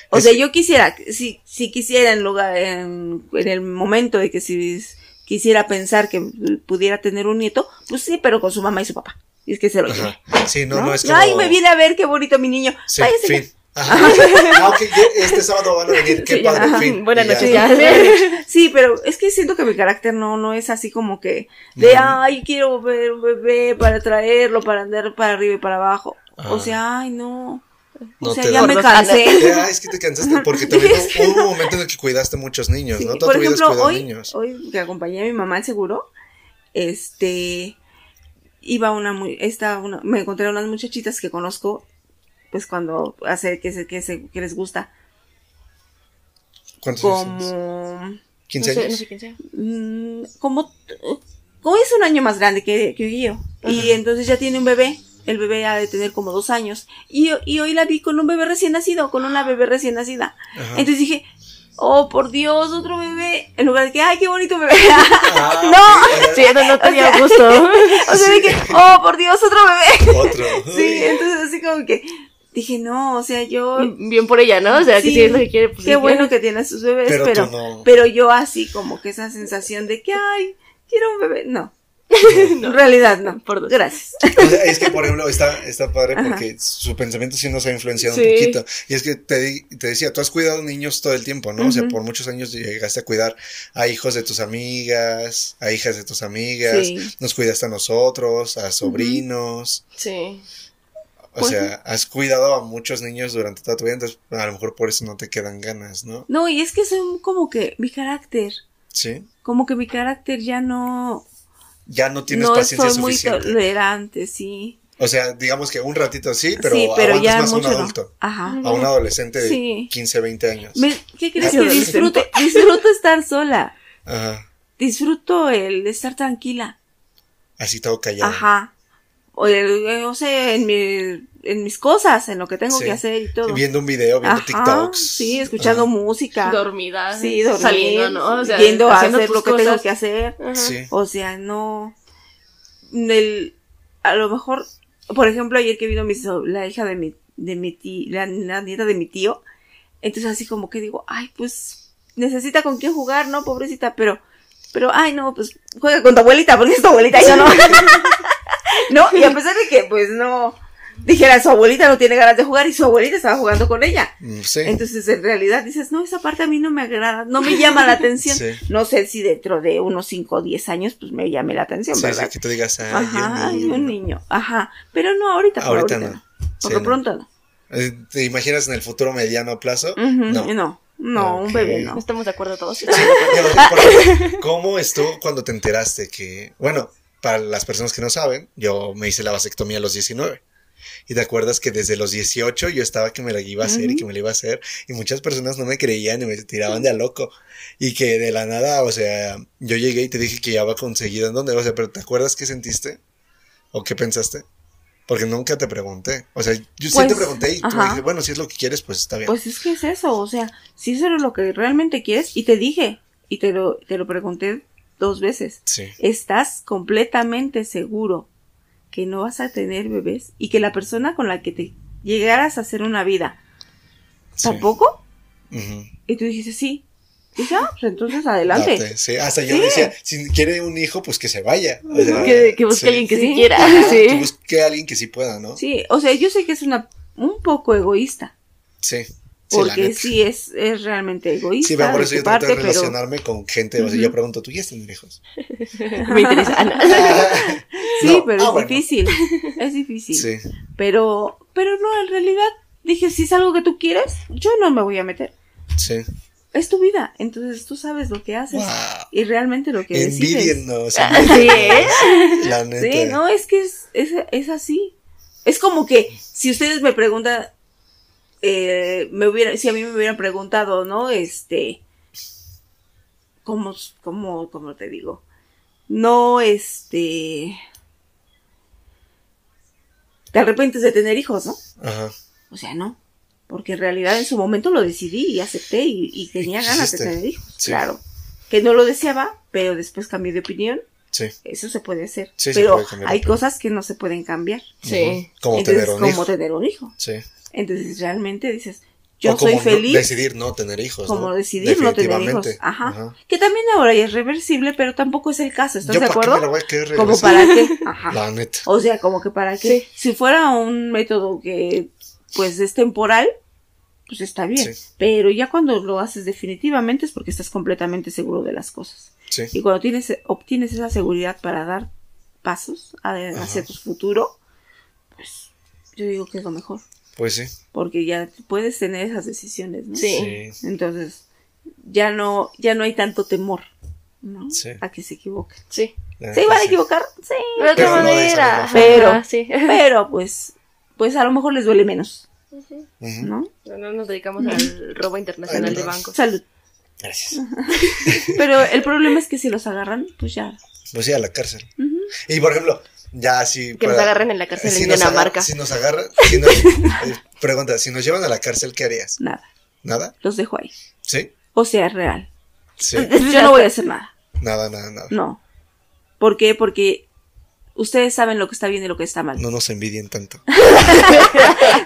o Es- sea, yo quisiera, si, si quisiera en lugar, en, en el momento de que si quisiera pensar que pudiera tener un nieto, pues sí, pero con su mamá y su papá. Y es que se lo lleve. Sí, no, no, ¿no? es como. Ay, me viene a ver qué bonito mi niño. Sí, Váyase ya. fin. Ajá. Ah, ok, ya este sábado van a venir. Qué Sí, ya. padre, Ajá. fin. Buenas ya. noches, Sí, ya. sí, pero es que siento que mi carácter no, no es así como que de, ay, quiero ver un bebé para traerlo, para andar para arriba y para abajo. O sea, ay, no. O No sea, te ya da. me Por cansé. Ya, es que te cansaste porque también hubo un momento en el que cuidaste muchos niños, Sí, ¿no? Toda Por ejemplo, cuidado hoy, niños. hoy que acompañé a mi mamá al seguro, este, iba una, esta, una, me encontré unas muchachitas que conozco, pues cuando hace que se, que se, que les gusta, ¿Cuántos años como, 15 no sé, años. no sé quién sea. mm, como, como es un año más grande que, que yo, y entonces ya tiene un bebé, el bebé ha de tener como dos años, y, y hoy la vi con un bebé recién nacido, con una bebé recién nacida, Ajá. entonces dije, oh, por Dios, otro bebé, en lugar de que, ay, qué bonito bebé, Ah, no, Sí, no, no tenía gusto. o sea, dije, oh, por Dios, otro bebé. Otro. Sí, entonces así como que dije, no, o sea, yo, Bien por ella, ¿no? O sea, que Sí, si es lo que quiere, pues qué sí, bueno que tiene a sus bebés, Pero pero, tú no. pero yo así como que esa sensación de que, ay, quiero un bebé, no. En realidad no. Por dos. Gracias. O sea, es que, por ejemplo, está, está padre Ajá. porque su pensamiento sí nos ha influenciado Sí. un poquito. Y es que te, te decía, tú has cuidado niños todo el tiempo, ¿no? O sea, por muchos años llegaste a cuidar a hijos de tus amigas, a hijas de tus amigas, Sí. nos cuidaste a nosotros, a sobrinos. Sí. O Pues sea, has cuidado a muchos niños durante toda tu vida, entonces a lo mejor por eso no te quedan ganas, ¿no? No, y es que son como que mi carácter. Sí. Como que mi carácter ya no. Ya no tienes no paciencia soy muy suficiente. tolerante, sí. O sea, digamos que un ratito sí, pero, sí, pero ya más a un no. adulto, Ajá. a un adolescente de Sí. 15, 20 años. Me- ¿Qué crees que disfruto? Disfruto estar sola. Ajá. Disfruto el estar tranquila. Así todo callado. Ajá. O, el, eh, o sea, en, mi, en mis cosas, en lo que tengo Sí. que hacer y todo. Viendo un video, viendo Ajá, TikToks. Sí, escuchando Ah, música. Dormida. Sí, dormir, Saliendo, ¿no? O sea, yendo a hacer lo que tengo que hacer. Sí. O sea, no. El, a lo mejor, por ejemplo, ayer que vino mi, so- la hija de mi, de mi tío, la, la nieta de mi tío, entonces así como que digo, ay, pues necesita con quién jugar, ¿no? Pobrecita, pero, pero, ay, no, pues juega con tu abuelita, porque es tu abuelita, yo no. no, y a pesar de que, pues no, dijera, su abuelita no tiene ganas de jugar y su abuelita estaba jugando con ella. Mm, Sí. Entonces, en realidad dices, no, esa parte a mí no me agrada, no me llama la atención. Sí. No sé si dentro de unos 5 o 10 años, pues me llame la atención, Sí, sí, ¿verdad? que tú digas, ay, Ajá, un ay, niño. un niño. Ajá. Pero no, ahorita, Ahorita ahorita no. no. Por Sí, lo no. pronto no. Eh, ¿Te imaginas en el futuro mediano plazo? No. no. No, un bebé no. ¿Estamos de acuerdo todos? ¿Cómo estuvo cuando te enteraste que, bueno, para las personas que no saben, yo me hice la vasectomía a los 19. Y te acuerdas que desde los 18 yo estaba que me la iba a hacer y que me la iba a hacer y muchas personas no me creían y me tiraban de a loco. Y que de la nada, o sea, yo llegué y te dije que ya había conseguido en dónde, o sea, pero ¿te acuerdas qué sentiste? ¿O qué pensaste? Porque nunca te pregunté. O sea, yo sí Pues, te pregunté y tú me dijiste, bueno, si es lo que quieres, pues está bien. Pues es que es eso, o sea, si eso es lo que realmente quieres, y te dije, y te lo, te lo pregunté dos veces, sí. ¿estás completamente seguro que no vas a tener bebés? Y que la persona con la que te llegaras a hacer una vida, sí. ¿tampoco? Y tú dijiste, sí. Y ah, pues entonces adelante. Date, sí, hasta yo Sí. decía, si quiere un hijo, pues que se vaya. O sea, Que, que busque sí. alguien que sí, Sí. quiera. Que busque a alguien que sí pueda, ¿no? Sí, o sea, yo sé que es una un poco egoísta, Sí. Porque sí es, es realmente egoísta. Sí, pero por eso yo trato de pero- relacionarme con gente. O sea, yo pregunto, ¿tú ya tenido hijos? Me interesa. Ah, no. Sí, No, pero ah, es bueno. difícil, es difícil. Sí. Pero, pero no, en realidad dije, si es algo que tú quieres, yo no me voy a meter. Sí. Es tu vida, entonces tú sabes lo que haces Wow. y realmente lo que decides. Envidiennos. Sí, ¿eh? La neta. Sí, no, es que es, es, es así. Es como que si ustedes me preguntan, eh, me hubiera, si a mí me hubieran preguntado, ¿no? Este, ¿cómo, cómo, cómo te digo? No, este, te arrepientes de tener hijos, ¿no? Ajá. O sea, no. Porque en realidad en su momento lo decidí y acepté y, y tenía ganas de tener hijos. Sí. Claro. Que no lo deseaba, pero después cambié de opinión Sí. eso se puede hacer. Sí, se pero puede hay cosas que no se pueden cambiar. Sí. Como tener un como hijo. tener un hijo. Sí. Entonces, realmente dices, yo O como soy no- feliz decidir no tener hijos. como ¿no? decidir no tener hijos. Ajá. Que también ahora ya es reversible, pero tampoco es el caso. ¿Estás Yo de para qué acuerdo? me la voy a querer Como para qué. Ajá. La neta. O sea, como que para qué. Sí. Si fuera un método que, pues, es temporal, pues está bien. Sí. Pero ya cuando lo haces definitivamente es porque estás completamente seguro de las cosas. Sí. Y cuando tienes, obtienes esa seguridad para dar pasos a- hacia tu futuro, pues yo digo que es lo mejor. Pues sí. Porque ya puedes tener esas decisiones, ¿no? Sí. Entonces, ya no, ya no hay tanto temor, ¿no? Sí. A que se equivoquen. Sí. La ¿Se iban a sí. equivocar? Sí. De otra Pero no de esa manera. Pero- Ajá, sí. Pero pues, pues a lo mejor les duele menos, Ujú. ¿no? No, no nos dedicamos al robo internacional Ay, de bancos. Salud. Gracias. Pero el problema es que si los agarran, pues ya. Pues sí, a la cárcel. Y por ejemplo, ya así. Que nos agarren en la cárcel en nos Dinamarca. si nos agarran. Si nos, eh, pregunta, si nos llevan a la cárcel, ¿qué harías? Nada. ¿Nada? Los dejo ahí. ¿Sí? O sea, es real. Sí. Yo no voy a hacer nada. Nada, nada, nada. No. ¿Por qué? Porque ustedes saben lo que está bien y lo que está mal. No nos envidien tanto.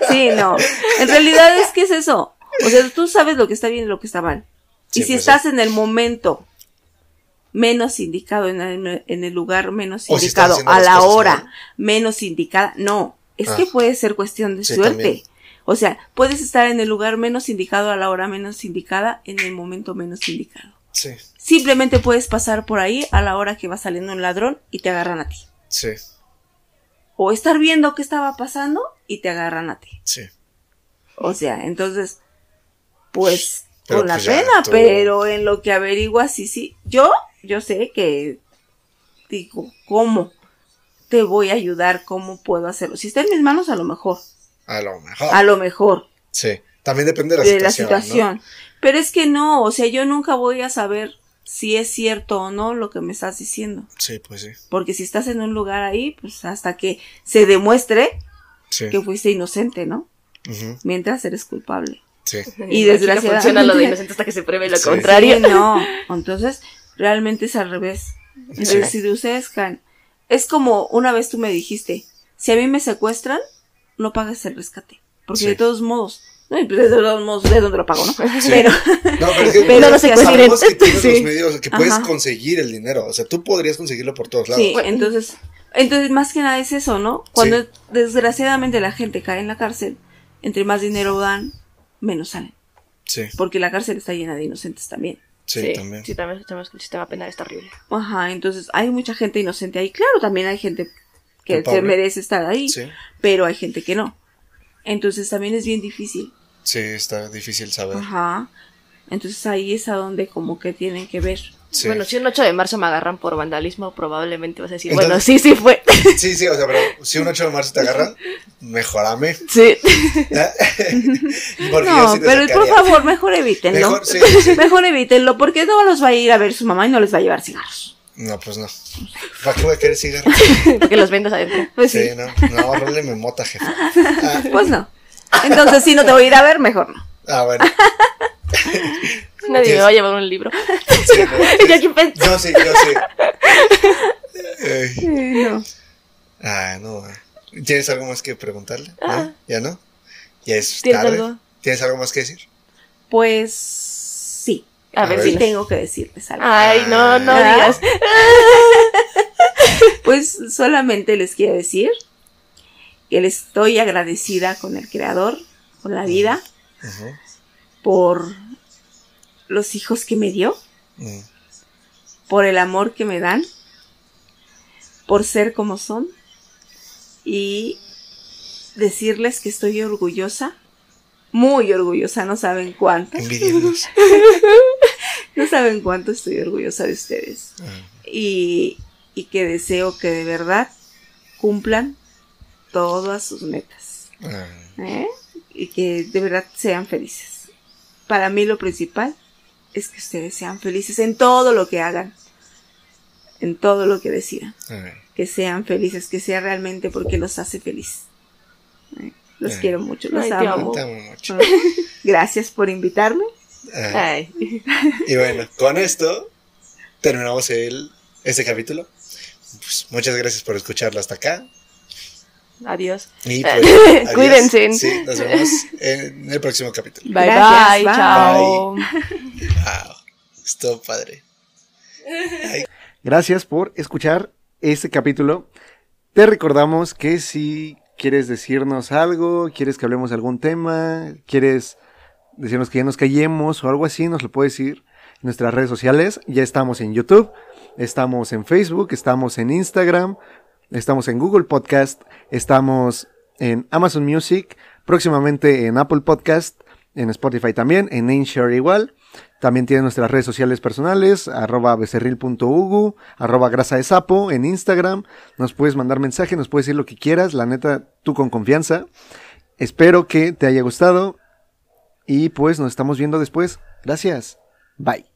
Sí, no. En realidad es que es eso. O sea, tú sabes lo que está bien y lo que está mal. Sí, y si pues, estás en el momento menos indicado, en el, en el lugar menos O indicado, a la hora mal. menos indicada. No, es Ah. que puede ser cuestión de Sí, suerte. también. O sea, puedes estar en el lugar menos indicado a la hora menos indicada, en el momento menos indicado. Sí, Simplemente puedes pasar por ahí a la hora que va saliendo un ladrón y te agarran a ti. sí, O estar viendo qué estaba pasando y te agarran a ti. sí. O sea, entonces, pues, Pero con la pues pena, tú- pero en lo que averiguas, sí, sí. Yo, yo sé que digo, ¿cómo te voy a ayudar? ¿Cómo puedo hacerlo? Si está en mis manos, a lo mejor, A lo mejor. a lo mejor, Sí. También depende de la de la situación. ¿no? situación. Pero es que no, o sea, yo nunca voy a saber si es cierto o no lo que me estás diciendo. Sí, pues sí. Porque si estás en un lugar ahí, pues hasta que se demuestre Sí. que fuiste inocente, ¿no? Mientras eres culpable. sí. Y Aquí no desgraciadamente- funciona lo de inocente hasta que se pruebe lo Sí. contrario. Sí, no. Entonces, realmente es al revés. Sí. si de ustedes caen, es como una vez tú me dijiste, si a mí me secuestran, no pagues el rescate. Porque Sí. de todos modos, no, pues de todos modos, ¿de dónde lo pago, no? Sí. Pero, No, pero es que Pero no que consiguen. tienes Sí. los medios, que puedes Ajá. conseguir el dinero. O sea, tú podrías conseguirlo por todos lados. sí, entonces, entonces más que nada es eso, ¿no? Cuando desgraciadamente la gente cae en la cárcel, entre más dinero dan, menos salen. Sí, Porque la cárcel está llena de inocentes también. Sí, también. Sí, también sabemos que el sistema penal está horrible. Ajá, entonces hay mucha gente inocente ahí. Claro, también hay gente que se merece estar ahí, Sí, pero hay gente que no. Entonces también es bien difícil. sí, está difícil saber. Ajá. Entonces ahí es a donde como que tienen que ver. Sí. Bueno, si un 8 de marzo me agarran por vandalismo, probablemente vas a decir, Entonces- bueno, sí, sí fue. sí, sí, o sea, pero si un 8 de marzo te agarran, mejorame. sí. No, sí pero por favor, mejor evítenlo. Mejor, sí. Mejor evítenlo, porque no los va a ir a ver su mamá y no les va a llevar cigarros. No, pues no. ¿Para qué voy a querer cigarro? Porque los vendas adentro. Pues Sí, sí, no, no, róleme mota, jefe. Ah, pues no. Entonces, si no te voy a ir a ver, mejor no. ah, bueno. Nadie me va a llevar un libro. Sí, no, yo aquí pensando. Yo sí, yo sí. No. Ah, no. ¿Tienes algo más que preguntarle? ¿No? Ah. ¿Ya no? ¿Ya es ¿Tienes tarde? algo? ¿Tienes algo más que decir? Pues sí. A ver, si. Tengo que decirles algo. Ay, no, no Ah. digas. Pues solamente les quiero decir que les estoy agradecida con el Creador, con la vida, Ujú. por los hijos que me dio, Mm. por el amor que me dan, por ser como son y decirles que estoy orgullosa, muy orgullosa, no saben cuánto, no saben cuánto estoy orgullosa de ustedes Ah, y, y que deseo que de verdad cumplan todas sus metas. ah. ¿eh? y que de verdad sean felices. Para mí lo principal es que ustedes sean felices en todo lo que hagan, en todo lo que decidan, que sean felices, que sea realmente porque los hace feliz. Los quiero mucho, los amo. amo. te amo mucho. Gracias por invitarme. Ay. Y bueno, con esto terminamos el, este capítulo. Pues, muchas gracias por escucharlo hasta acá. Adiós. Y pues, adiós. Cuídense. Sí, nos vemos en el próximo capítulo. Bye, Gracias, bye, bye. chao. Wow, estuvo padre. Gracias por escuchar este capítulo. Te recordamos que si quieres decirnos algo, quieres que hablemos de algún tema, quieres decirnos que ya nos callemos o algo así, nos lo puedes decir en nuestras redes sociales. Ya estamos en YouTube, estamos en Facebook, estamos en Instagram, estamos en Google Podcast, estamos en Amazon Music, próximamente en Apple Podcast, en Spotify también, en Anchor igual. También tiene nuestras redes sociales personales, arroba becerril.ugu, arroba grasa en Instagram. Nos puedes mandar mensaje, nos puedes decir lo que quieras, la neta, tú con confianza. Espero que te haya gustado y pues nos estamos viendo después. Gracias. Bye.